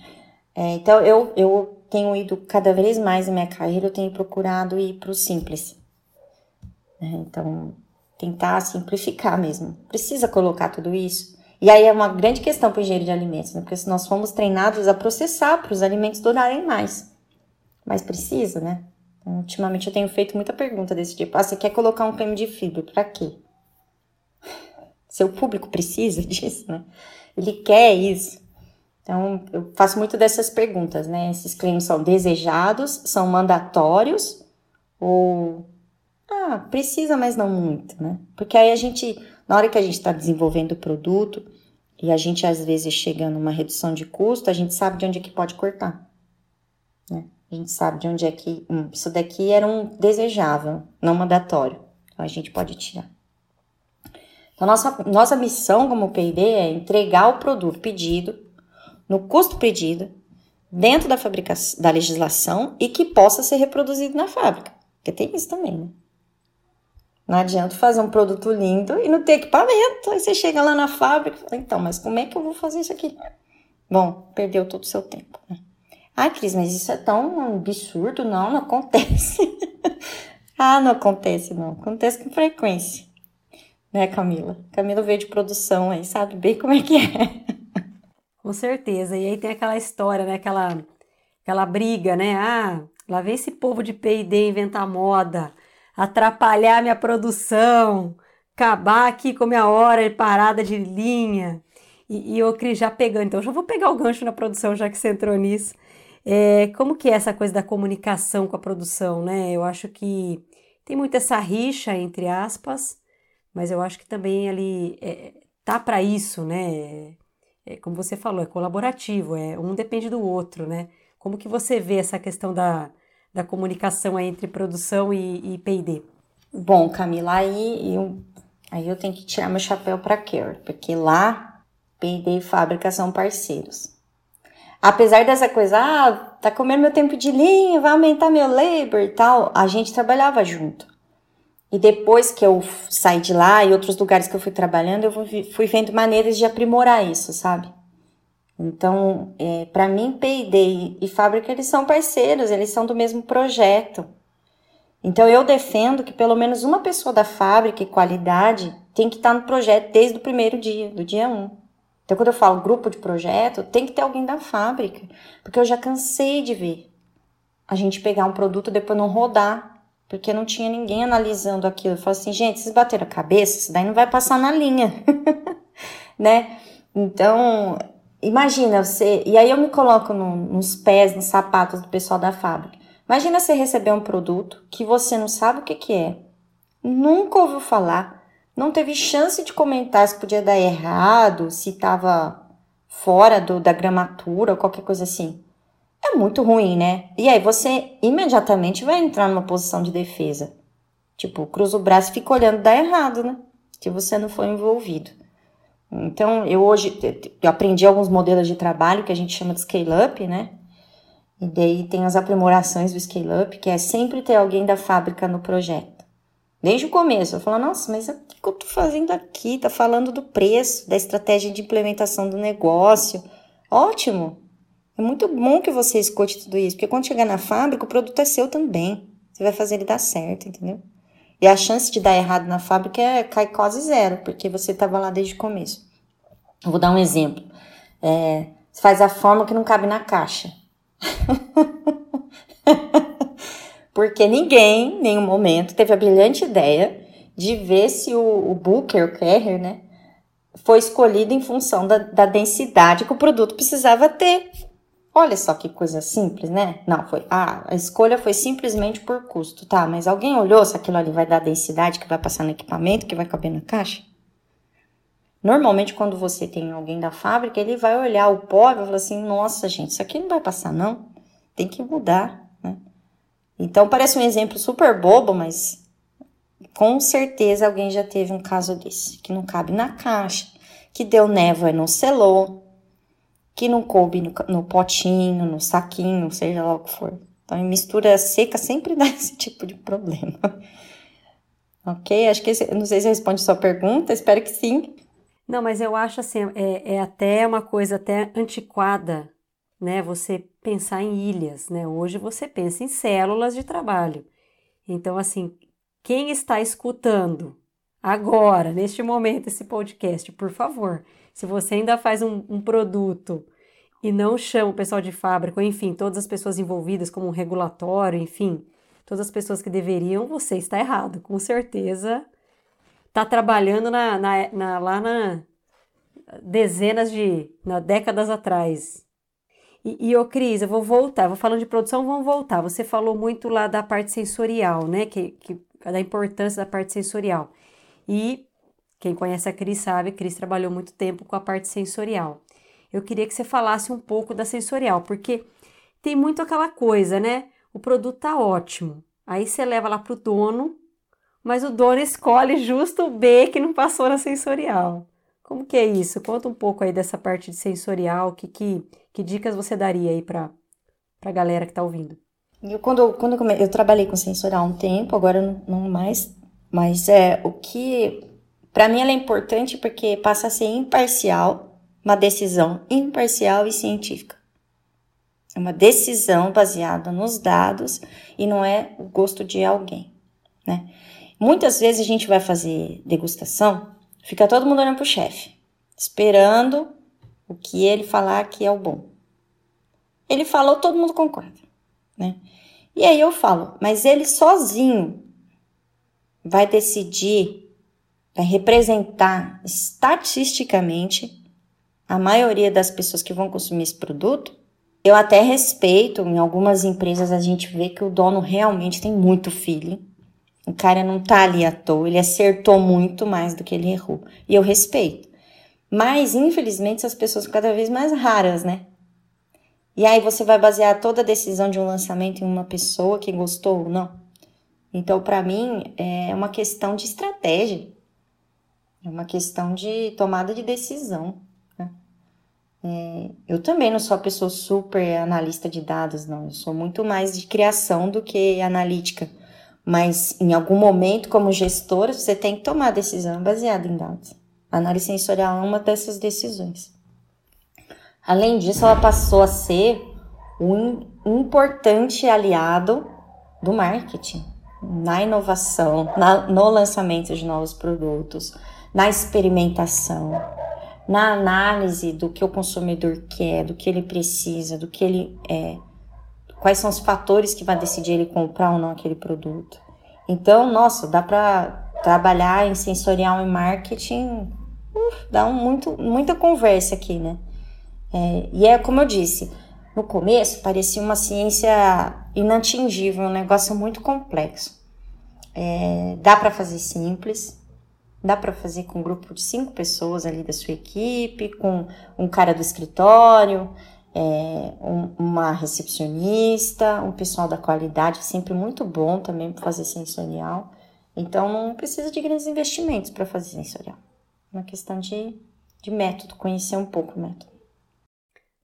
S2: É, então eu, eu tenho ido cada vez mais na minha carreira, eu tenho procurado ir para o simples. É, então, tentar simplificar mesmo. Precisa colocar tudo isso. E aí é uma grande questão para o engenheiro de alimentos, né? porque nós fomos treinados a processar para os alimentos durarem mais. Mas precisa, né? Ultimamente eu tenho feito muita pergunta desse tipo. Ah, você quer colocar um creme de fibra, para quê? Seu público precisa disso, né? Ele quer isso. Então, eu faço muito dessas perguntas, né? Esses cremes são desejados, são mandatórios ou ah, precisa, mas não muito, né? Porque aí a gente, na hora que a gente está desenvolvendo o produto e a gente às vezes chega numa redução de custo, a gente sabe de onde é que pode cortar, né? A gente sabe de onde é que hum, isso daqui era um desejável, não mandatório. Então a gente pode tirar. Então nossa, nossa missão como P&D é entregar o produto pedido no custo pedido dentro da fabricação da legislação e que possa ser reproduzido na fábrica. Porque tem isso também, né? Não adianta fazer um produto lindo e não ter equipamento. Aí você chega lá na fábrica e fala, então, mas como é que eu vou fazer isso aqui? Bom, perdeu todo o seu tempo, né? Ah, Cris, mas isso é tão absurdo. Não, não acontece. ah, não acontece, não. Acontece com frequência. Né, Camila? Camila veio de produção aí, sabe bem como é que é.
S1: com certeza. E aí tem aquela história, né? Aquela, aquela briga, né? Ah, lá vem esse povo de P&D inventar moda, atrapalhar minha produção, acabar aqui com minha hora de parada de linha. E, e o Cris já pegando, então já vou pegar o gancho na produção, já que você entrou nisso. É, como que é essa coisa da comunicação com a produção, né? Eu acho que tem muito essa rixa, entre aspas, mas eu acho que também ali é, tá para isso, né? É, como você falou, é colaborativo, é um depende do outro, né? Como que você vê essa questão da, da comunicação entre produção e, e P&D?
S2: Bom, Camila, aí eu, aí eu tenho que tirar meu chapéu para Care, porque lá P&D e fábrica são parceiros. Apesar dessa coisa, ah, tá comendo meu tempo de linha, vai aumentar meu labor e tal, a gente trabalhava junto. E depois que eu saí de lá e outros lugares que eu fui trabalhando, eu fui vendo maneiras de aprimorar isso, sabe? Então, é, para mim, P&D e fábrica, eles são parceiros, eles são do mesmo projeto. Então, eu defendo que pelo menos uma pessoa da fábrica e qualidade tem que estar no projeto desde o primeiro dia, do dia 1. Um. Então, quando eu falo grupo de projeto, tem que ter alguém da fábrica, porque eu já cansei de ver a gente pegar um produto e depois não rodar, porque não tinha ninguém analisando aquilo. Eu falo assim, gente, vocês bateram a cabeça, isso daí não vai passar na linha, né? Então, imagina você. E aí eu me coloco no, nos pés, nos sapatos do pessoal da fábrica. Imagina você receber um produto que você não sabe o que, que é, nunca ouviu falar, não teve chance de comentar se podia dar errado, se estava fora do, da gramatura qualquer coisa assim. É muito ruim, né? E aí você imediatamente vai entrar numa posição de defesa. Tipo, cruza o braço e fica olhando, dá errado, né? Se você não foi envolvido. Então, eu hoje eu aprendi alguns modelos de trabalho que a gente chama de scale-up, né? E daí tem as aprimorações do scale-up, que é sempre ter alguém da fábrica no projeto. Desde o começo, eu falo, nossa, mas o que eu tô fazendo aqui? Tá falando do preço, da estratégia de implementação do negócio. Ótimo! É muito bom que você escute tudo isso, porque quando chegar na fábrica, o produto é seu também. Você vai fazer ele dar certo, entendeu? E a chance de dar errado na fábrica é, cai quase zero, porque você estava lá desde o começo. Eu vou dar um exemplo. É, faz a forma que não cabe na caixa. porque ninguém, em nenhum momento, teve a brilhante ideia de ver se o, o Booker, o Carrier, né, foi escolhido em função da, da densidade que o produto precisava ter. Olha só que coisa simples, né? Não, foi. Ah, a escolha foi simplesmente por custo, tá? Mas alguém olhou se aquilo ali vai dar densidade que vai passar no equipamento, que vai caber na caixa? Normalmente, quando você tem alguém da fábrica, ele vai olhar o pó e vai falar assim: nossa, gente, isso aqui não vai passar, não. Tem que mudar? Então, parece um exemplo super bobo, mas com certeza alguém já teve um caso desse, que não cabe na caixa, que deu névoa e não selou, que não coube no, no potinho, no saquinho, seja lá o que for. Então, em mistura seca sempre dá esse tipo de problema. ok? Acho que esse, não sei se responde sua pergunta, espero que sim.
S1: Não, mas eu acho assim, é, é até uma coisa até antiquada, né? Você pensar em ilhas, né? Hoje você pensa em células de trabalho. Então, assim, quem está escutando agora, neste momento, esse podcast, por favor, se você ainda faz um, um produto e não chama o pessoal de fábrica, ou enfim, todas as pessoas envolvidas como um regulatório, enfim, todas as pessoas que deveriam, você está errado, com certeza. Está trabalhando na, na, na, lá na dezenas de, na décadas atrás. E, ô Cris, eu vou voltar, vou falando de produção, vamos voltar. Você falou muito lá da parte sensorial, né, que, que da importância da parte sensorial. E quem conhece a Cris sabe, a Cris trabalhou muito tempo com a parte sensorial. Eu queria que você falasse um pouco da sensorial, porque tem muito aquela coisa, né? O produto tá ótimo. Aí você leva lá pro dono, mas o dono escolhe justo o B que não passou na sensorial. Como que é isso? Conta um pouco aí dessa parte de sensorial, que, que, que dicas você daria aí para a galera que está ouvindo?
S2: Eu, quando, quando eu, eu trabalhei com sensorial um tempo, agora não, não mais, mas é o que para mim ela é importante porque passa a ser imparcial, uma decisão imparcial e científica. É uma decisão baseada nos dados e não é o gosto de alguém, né? Muitas vezes a gente vai fazer degustação, fica todo mundo olhando pro chefe, esperando o que ele falar que é o bom. Ele falou, todo mundo concorda, né? E aí eu falo, mas ele sozinho vai decidir vai representar estatisticamente a maioria das pessoas que vão consumir esse produto. Eu até respeito, em algumas empresas a gente vê que o dono realmente tem muito feeling. O cara não tá ali à toa, ele acertou muito mais do que ele errou. E eu respeito. Mas, infelizmente, essas pessoas são cada vez mais raras, né? E aí você vai basear toda a decisão de um lançamento em uma pessoa que gostou ou não. Então, para mim, é uma questão de estratégia. É uma questão de tomada de decisão. Né? É, eu também não sou a pessoa super analista de dados, não. Eu sou muito mais de criação do que analítica. Mas em algum momento, como gestora, você tem que tomar decisão baseada em dados. A análise sensorial é uma dessas decisões. Além disso, ela passou a ser um importante aliado do marketing na inovação, na, no lançamento de novos produtos, na experimentação, na análise do que o consumidor quer, do que ele precisa, do que ele é, quais são os fatores que vai decidir ele comprar ou não aquele produto. Então, nossa, dá para trabalhar em sensorial e marketing, dá um, muito, muita conversa aqui, né? É, e é como eu disse, no começo parecia uma ciência inatingível, um negócio muito complexo. É, dá para fazer simples, Dá para fazer com um grupo de cinco pessoas ali da sua equipe, com um cara do escritório, é, um, uma recepcionista, um pessoal da qualidade, sempre muito bom também para fazer sensorial. Então não precisa de grandes investimentos para fazer sensorial. É uma questão de, de método, conhecer um pouco o método.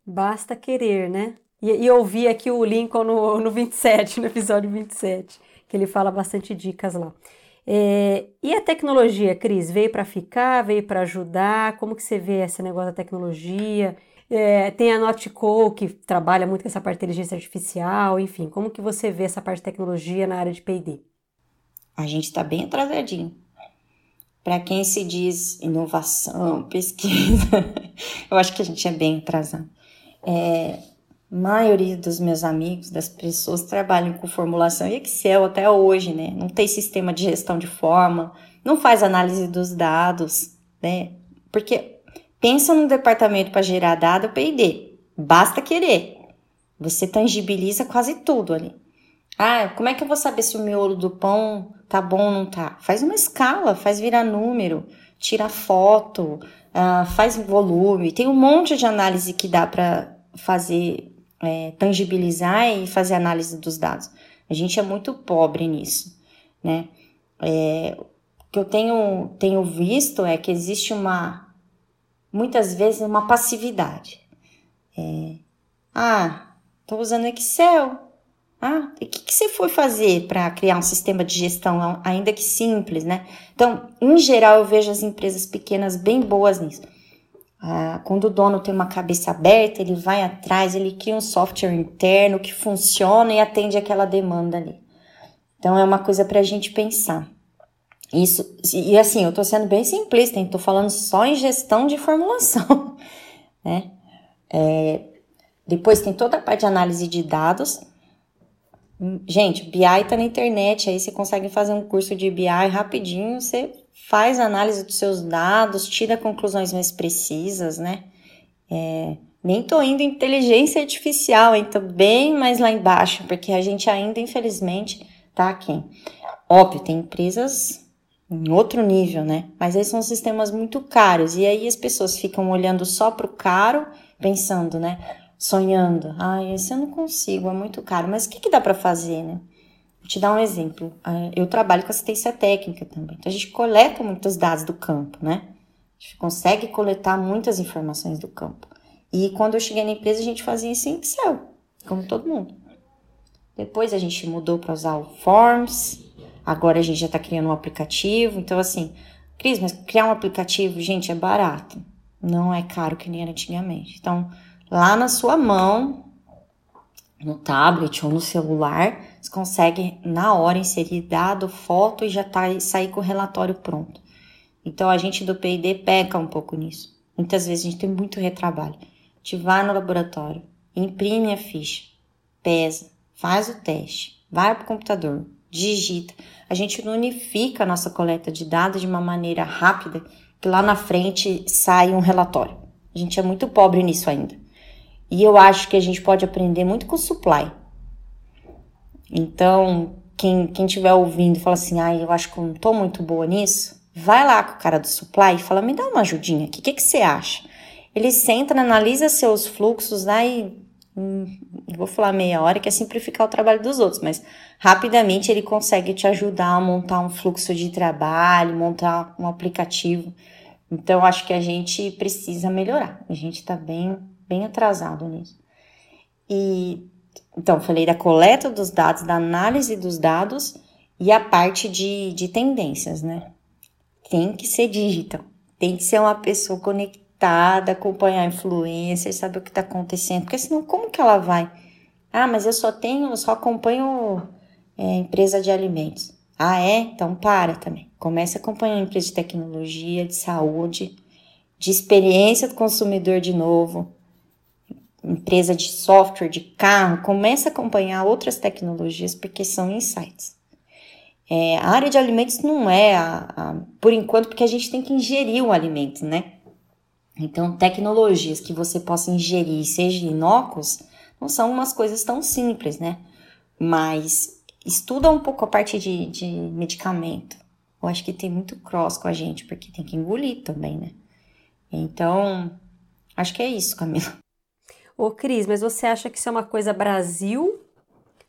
S1: Basta querer, né? E, e ouvir aqui o Lincoln no, no 27, no episódio 27, que ele fala bastante dicas lá. É, e a tecnologia, Cris, veio para ficar, veio para ajudar? Como que você vê esse negócio da tecnologia? É, tem a Notco, que trabalha muito com essa parte de inteligência artificial, enfim, como que você vê essa parte de tecnologia na área de P&D?
S2: A gente está bem atrasadinho. Para quem se diz inovação, pesquisa, eu acho que a gente é bem atrasado. É, maioria dos meus amigos, das pessoas, trabalham com formulação e Excel até hoje, né? Não tem sistema de gestão de forma, não faz análise dos dados, né? Porque pensa no departamento para gerar dado P&D, basta querer. Você tangibiliza quase tudo ali. Ah, como é que eu vou saber se o miolo do pão tá bom ou não tá? Faz uma escala, faz virar número, tira foto, uh, faz volume. Tem um monte de análise que dá para fazer é, tangibilizar e fazer análise dos dados. A gente é muito pobre nisso, né? É, o que eu tenho, tenho visto é que existe uma, muitas vezes, uma passividade. É, ah, estou usando Excel. Ah, o que, que você foi fazer para criar um sistema de gestão, ainda que simples, né? Então, em geral, eu vejo as empresas pequenas bem boas nisso. Ah, quando o dono tem uma cabeça aberta, ele vai atrás, ele cria um software interno que funciona e atende aquela demanda ali. Então é uma coisa para a gente pensar. Isso, e assim, eu estou sendo bem simplista, estou falando só em gestão de formulação, né? É, depois tem toda a parte de análise de dados. Gente, BI está na internet, aí você consegue fazer um curso de BI rapidinho, você faz análise dos seus dados, tira conclusões mais precisas, né? É, nem tô indo em inteligência artificial, então bem mais lá embaixo, porque a gente ainda, infelizmente, tá aqui. Óbvio, tem empresas em outro nível, né? Mas aí são sistemas muito caros, e aí as pessoas ficam olhando só pro caro, pensando, né? Sonhando, ah, esse eu não consigo, é muito caro, mas o que, que dá para fazer, né? Vou te dar um exemplo. É, eu trabalho com assistência técnica também. Então, a gente coleta muitos dados do campo, né? A gente consegue coletar muitas informações do campo. E quando eu cheguei na empresa, a gente fazia isso em Excel, como todo mundo. Depois a gente mudou para usar o Forms. Agora a gente já está criando um aplicativo. Então, assim, Cris, mas criar um aplicativo, gente, é barato. Não é caro que nem era antigamente. Então, lá na sua mão, no tablet ou no celular, você consegue na hora inserir dado, foto e já tá, sair com o relatório pronto. Então a gente do P&D peca um pouco nisso. Muitas vezes a gente tem muito retrabalho. A gente vai no laboratório, imprime a ficha, pesa, faz o teste, vai para o computador, digita. A gente unifica a nossa coleta de dados de uma maneira rápida que lá na frente sai um relatório. A gente é muito pobre nisso ainda. E eu acho que a gente pode aprender muito com o supply. Então, quem, quem estiver ouvindo fala assim, ah, eu acho que eu não tô muito boa nisso, vai lá com o cara do supply e fala, me dá uma ajudinha aqui, o que, que você acha? Ele senta, analisa seus fluxos lá e vou falar meia hora que é simplificar o trabalho dos outros, mas rapidamente ele consegue te ajudar a montar um fluxo de trabalho, montar um aplicativo. Então, acho que a gente precisa melhorar. A gente está bem bem atrasado nisso. E então, falei da coleta dos dados, da análise dos dados e a parte de, de tendências, né? Tem que ser digital, tem que ser uma pessoa conectada, acompanhar influências, saber o que está acontecendo, porque senão como que ela vai? Ah, mas eu só tenho, só acompanho é, empresa de alimentos. Ah, é? Então para também. Comece a acompanhar empresa de tecnologia, de saúde, de experiência do consumidor de novo, empresa de software, de carro, comece a acompanhar outras tecnologias porque são insights. É, a área de alimentos não é, a, a, por enquanto, porque a gente tem que ingerir o alimento, né? Então, tecnologias que você possa ingerir, seja inócuos, não são umas coisas tão simples, né? Mas estuda um pouco a parte de, de medicamento. eu acho que tem muito cross com a gente, porque tem que engolir também, né? Então, acho que é isso, Camila.
S1: Ô, Cris, mas você acha que isso é uma coisa Brasil?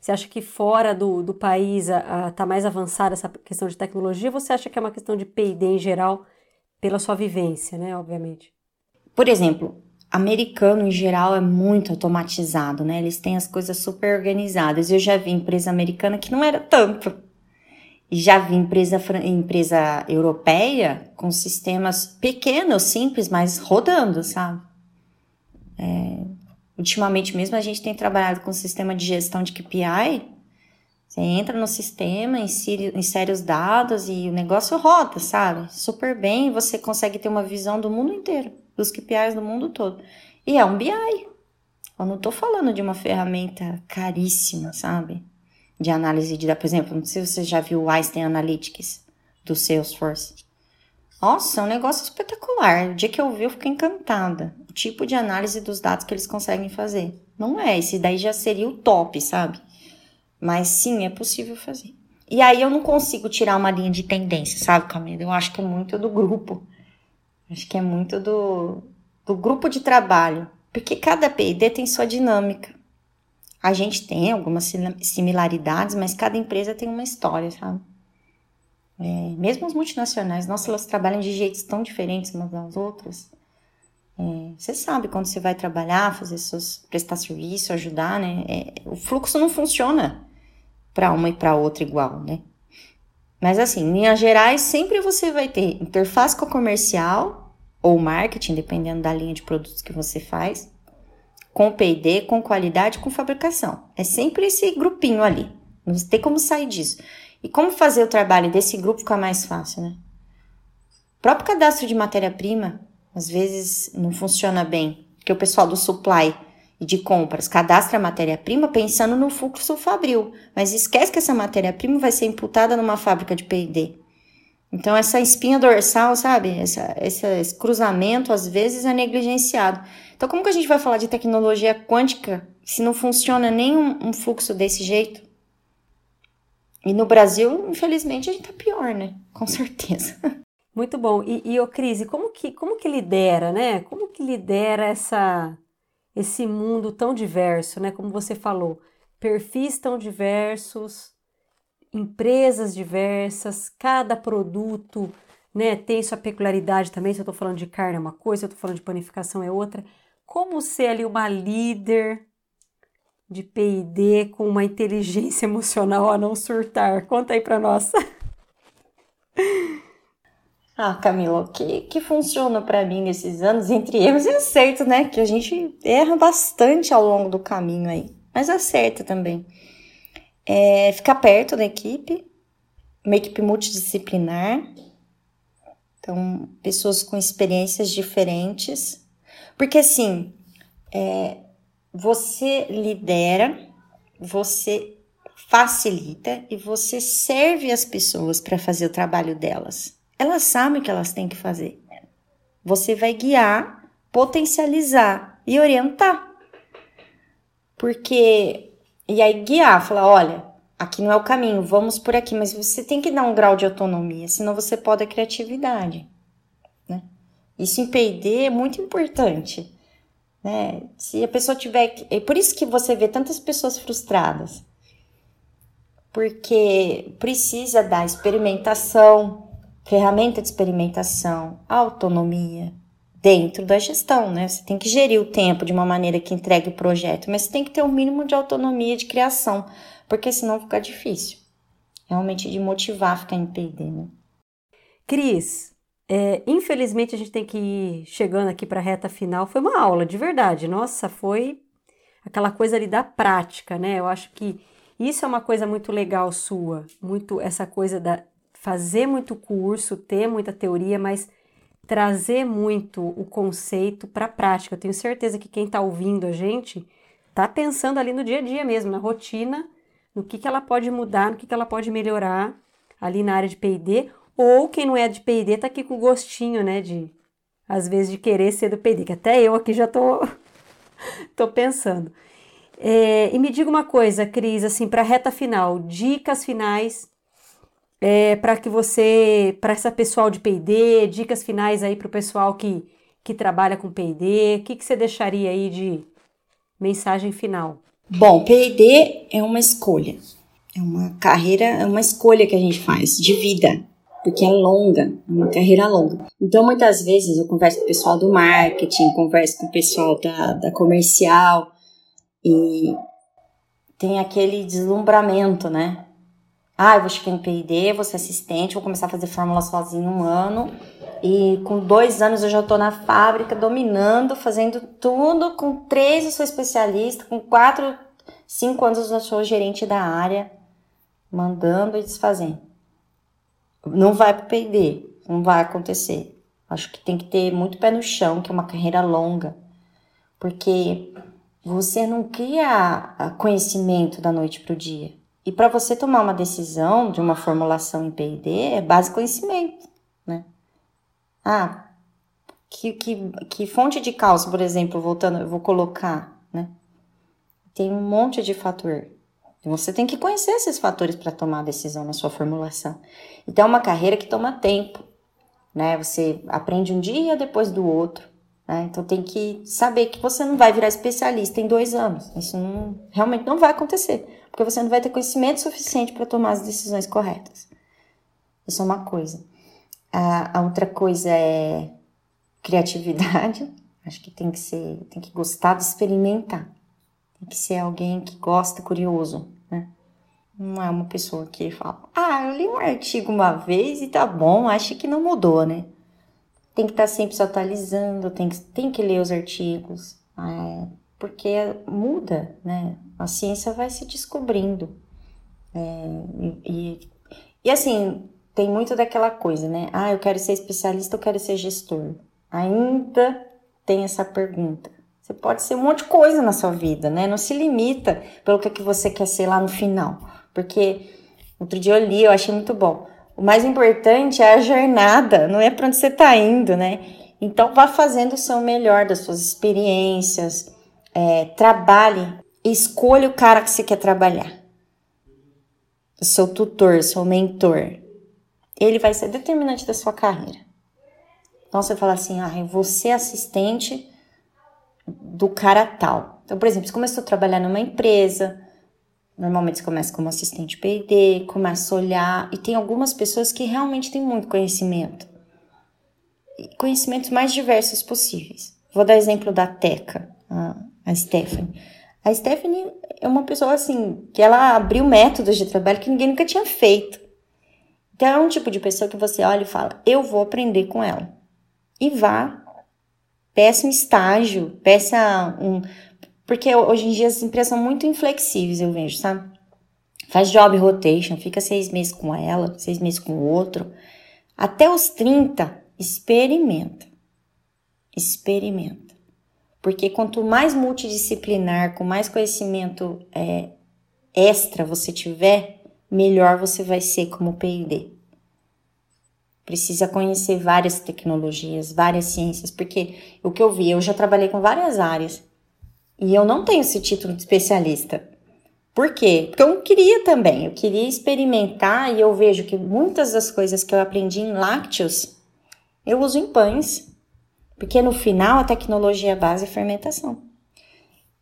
S1: Você acha que fora do, do país está mais avançada essa questão de tecnologia? Ou você acha que é uma questão de P&D em geral, pela sua vivência, né? Obviamente.
S2: Por exemplo, americano em geral é muito automatizado, né? Eles têm as coisas super organizadas. Eu já vi empresa americana que não era tanto. Já vi empresa, empresa europeia com sistemas pequenos, simples, mas rodando, sabe? É, ultimamente mesmo a gente tem trabalhado com sistema de gestão de KPI. Você entra no sistema, insere, insere os dados e o negócio roda, sabe? Super bem, você consegue ter uma visão do mundo inteiro, dos KPIs do mundo todo. E é um BI. Eu não estou falando de uma ferramenta caríssima, sabe? de análise de dados. Por exemplo, não sei se você já viu o Einstein Analytics do Salesforce. Nossa, é um negócio espetacular. O dia que eu vi, eu fiquei encantada. O tipo de análise dos dados que eles conseguem fazer. Não é, esse daí já seria o top, sabe? Mas sim, é possível fazer. E aí eu não consigo tirar uma linha de tendência, sabe, Camila? Eu acho que é muito do grupo. Acho que é muito do, do grupo de trabalho. Porque cada P&D tem sua dinâmica. A gente tem algumas similaridades, mas cada empresa tem uma história, sabe? É, mesmo as multinacionais, nossa, elas trabalham de jeitos tão diferentes umas das outras. É, você sabe quando você vai trabalhar, fazer seus prestar serviço, ajudar, né? É, o fluxo não funciona para uma e para outra igual, né? Mas assim, em linhas gerais, sempre você vai ter interface com comercial ou marketing, dependendo da linha de produtos que você faz com P&D, com qualidade, com fabricação. É sempre esse grupinho ali. Não tem como sair disso. E como fazer o trabalho desse grupo ficar mais fácil, né? O próprio cadastro de matéria-prima, às vezes, não funciona bem, porque o pessoal do supply e de compras cadastra a matéria-prima pensando no fluxo fabril, mas esquece que essa matéria-prima vai ser imputada numa fábrica de P&D. Então, essa espinha dorsal, sabe? Essa, esse cruzamento, às vezes, é negligenciado. Então, como que a gente vai falar de tecnologia quântica se não funciona nem um, um fluxo desse jeito? E no Brasil, infelizmente, a gente tá pior, né? Com certeza.
S1: Muito bom. E, e ô Cris, como que, como que lidera, né? Como que lidera essa, esse mundo tão diverso, né? Como você falou, perfis tão diversos, empresas diversas, cada produto né, tem sua peculiaridade também. Se eu estou falando de carne é uma coisa, se eu estou falando de panificação é outra. Como ser ali uma líder de P&D com uma inteligência emocional a não surtar? Conta aí para nós.
S2: Ah, Camila, o que, que funciona para mim nesses anos entre erros e acertos, né? Que a gente erra bastante ao longo do caminho aí, mas acerta também é ficar perto da equipe, uma equipe multidisciplinar, então pessoas com experiências diferentes, porque assim, é, você lidera, você facilita e você serve as pessoas para fazer o trabalho delas. Elas sabem o que elas têm que fazer. Você vai guiar, potencializar e orientar. Porque e aí guiar, falar, olha, aqui não é o caminho, vamos por aqui, mas você tem que dar um grau de autonomia, senão você pode a criatividade, né? Isso em P&D é muito importante, né? Se a pessoa tiver, é por isso que você vê tantas pessoas frustradas, porque precisa da experimentação, ferramenta de experimentação, autonomia, dentro da gestão, né? Você tem que gerir o tempo de uma maneira que entregue o projeto, mas você tem que ter um mínimo de autonomia de criação, porque senão fica difícil. Realmente de motivar ficar em PD, né?
S1: Cris, é, infelizmente a gente tem que ir chegando aqui para a reta final. Foi uma aula, de verdade. Nossa, foi aquela coisa ali da prática, né? Eu acho que isso é uma coisa muito legal sua, muito essa coisa da fazer muito curso, ter muita teoria, mas trazer muito o conceito para a prática. Eu tenho certeza que quem está ouvindo a gente está pensando ali no dia a dia mesmo, na rotina, no que, que ela pode mudar, no que, que ela pode melhorar ali na área de P&D, ou quem não é de P&D está aqui com gostinho, né, de às vezes de querer ser do P&D, que até eu aqui já tô, tô pensando. É, e me diga uma coisa, Cris, assim, para reta final, dicas finais é, para que você, para essa pessoal de P&D, dicas finais aí para o pessoal que, que trabalha com P&D, o que, que você deixaria aí de mensagem final?
S2: Bom, P&D é uma escolha, é uma carreira, é uma escolha que a gente faz de vida, porque é longa, é uma carreira longa. Então, muitas vezes eu converso com o pessoal do marketing, converso com o pessoal da, da comercial e tem aquele deslumbramento, né? Ah, eu vou chegar em P&D, vou ser assistente, vou começar a fazer fórmula sozinho um ano. E com dois anos eu já estou na fábrica, dominando, fazendo tudo. Com três eu sou especialista, com quatro, cinco anos eu sou gerente da área, mandando e desfazendo. Não vai para P&D, não vai acontecer. Acho que tem que ter muito pé no chão, que é uma carreira longa. Porque você não cria conhecimento da noite para o dia. E para você tomar uma decisão de uma formulação em P&D é base conhecimento, né? Ah, que, que, que fonte de cálcio, por exemplo, voltando, eu vou colocar, né? Tem um monte de fator. Você tem que conhecer esses fatores para tomar a decisão na sua formulação. Então é uma carreira que toma tempo, né? Você aprende um dia depois do outro. Né? Então tem que saber que você não vai virar especialista em dois anos. Isso não, realmente não vai acontecer porque você não vai ter conhecimento suficiente para tomar as decisões corretas. Isso é uma coisa. A, a outra coisa é criatividade. Acho que tem que ser, tem que gostar de experimentar. Tem que ser alguém que gosta, curioso, né? Não é uma pessoa que fala, ah, eu li um artigo uma vez e tá bom, acho que não mudou, né? Tem que estar tá sempre se atualizando, tem que, tem que ler os artigos, é, porque muda, né? A ciência vai se descobrindo. É, e, e assim, tem muito daquela coisa, né? Ah, eu quero ser especialista, eu quero ser gestor. Ainda tem essa pergunta. Você pode ser um monte de coisa na sua vida, né? Não se limita pelo que você quer ser lá no final. Porque outro dia eu li, eu achei muito bom. O mais importante é a jornada, não é para onde você está indo, né? Então vá fazendo o seu melhor das suas experiências, é, trabalhe, escolha o cara que você quer trabalhar. O seu tutor, seu mentor. Ele vai ser determinante da sua carreira. Então você fala assim: ah, eu vou ser assistente do cara tal. Então, por exemplo, você começou a trabalhar numa empresa, normalmente você começa como assistente PD, começa a olhar, e tem algumas pessoas que realmente têm muito conhecimento. Conhecimentos mais diversos possíveis. Vou dar exemplo da Teca a Stephanie. A Stephanie é uma pessoa assim, que ela abriu métodos de trabalho que ninguém nunca tinha feito. Então é um tipo de pessoa que você olha e fala: eu vou aprender com ela. E vá, peça um estágio, peça um. Porque hoje em dia as empresas são muito inflexíveis, eu vejo, sabe? Faz job rotation, fica seis meses com ela, seis meses com o outro. Até os 30, experimenta. Experimenta. Porque quanto mais multidisciplinar, com mais conhecimento é, extra você tiver, melhor você vai ser como P&D. Precisa conhecer várias tecnologias, várias ciências, porque o que eu vi, eu já trabalhei com várias áreas e eu não tenho esse título de especialista. Por quê? Porque eu queria também, eu queria experimentar e eu vejo que muitas das coisas que eu aprendi em lácteos eu uso em pães. Porque no final a tecnologia base é fermentação.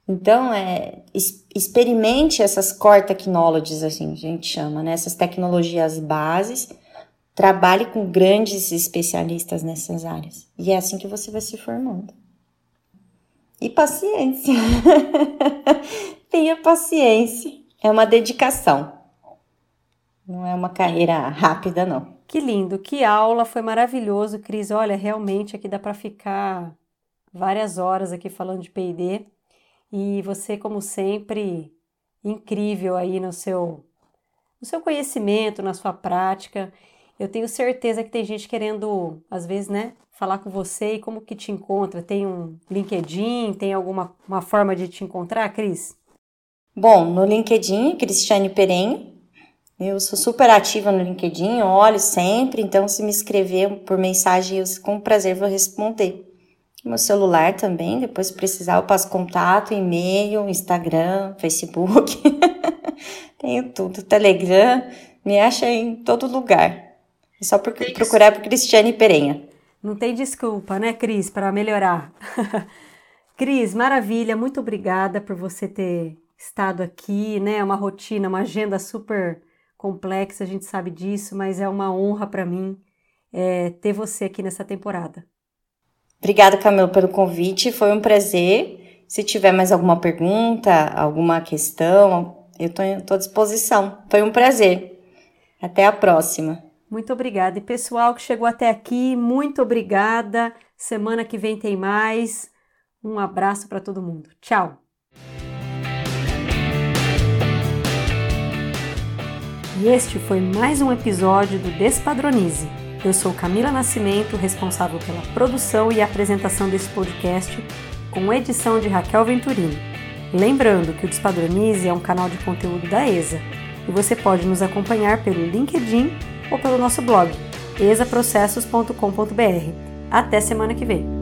S2: Então, é, experimente essas core technologies, assim, a gente chama, né? Essas tecnologias bases, trabalhe com grandes especialistas nessas áreas. E é assim que você vai se formando. E paciência. Tenha paciência. É uma dedicação. Não é uma carreira rápida, não.
S1: Que lindo, que aula, foi maravilhoso, Cris. Olha, realmente aqui dá para ficar várias horas aqui falando de P&D. E você, como sempre, incrível aí no seu no seu conhecimento, na sua prática. Eu tenho certeza que tem gente querendo, às vezes, né, falar com você e como que te encontra. Tem um LinkedIn, tem alguma uma forma de te encontrar, Cris?
S2: Bom, no LinkedIn, Cristiane Perenho, eu sou super ativa no LinkedIn, olho sempre, então se me escrever por mensagem, eu com prazer vou responder. Meu celular também, depois se precisar eu passo contato, e-mail, Instagram, Facebook, tenho tudo, Telegram, Me acha em todo lugar. É só procurar por Cristiane Perenha.
S1: Não tem desculpa, né, Cris, para melhorar. Cris, maravilha, muito obrigada por você ter estado aqui, né? É uma rotina, uma agenda super complexa, a gente sabe disso, mas é uma honra para mim é, ter você aqui nessa temporada.
S2: Obrigada, Camila, pelo convite. Foi um prazer. Se tiver mais alguma pergunta, alguma questão, eu estou à disposição. Foi um prazer. Até a próxima.
S1: Muito obrigada. E pessoal que chegou até aqui, muito obrigada. Semana que vem tem mais. Um abraço para todo mundo. Tchau. E este foi mais um episódio do Despadronize. Eu sou Camila Nascimento, responsável pela produção e apresentação desse podcast, com edição de Raquel Venturini. Lembrando que o Despadronize é um canal de conteúdo da ESA e você pode nos acompanhar pelo LinkedIn ou pelo nosso blog esaprocessos.com.br. Até semana que vem!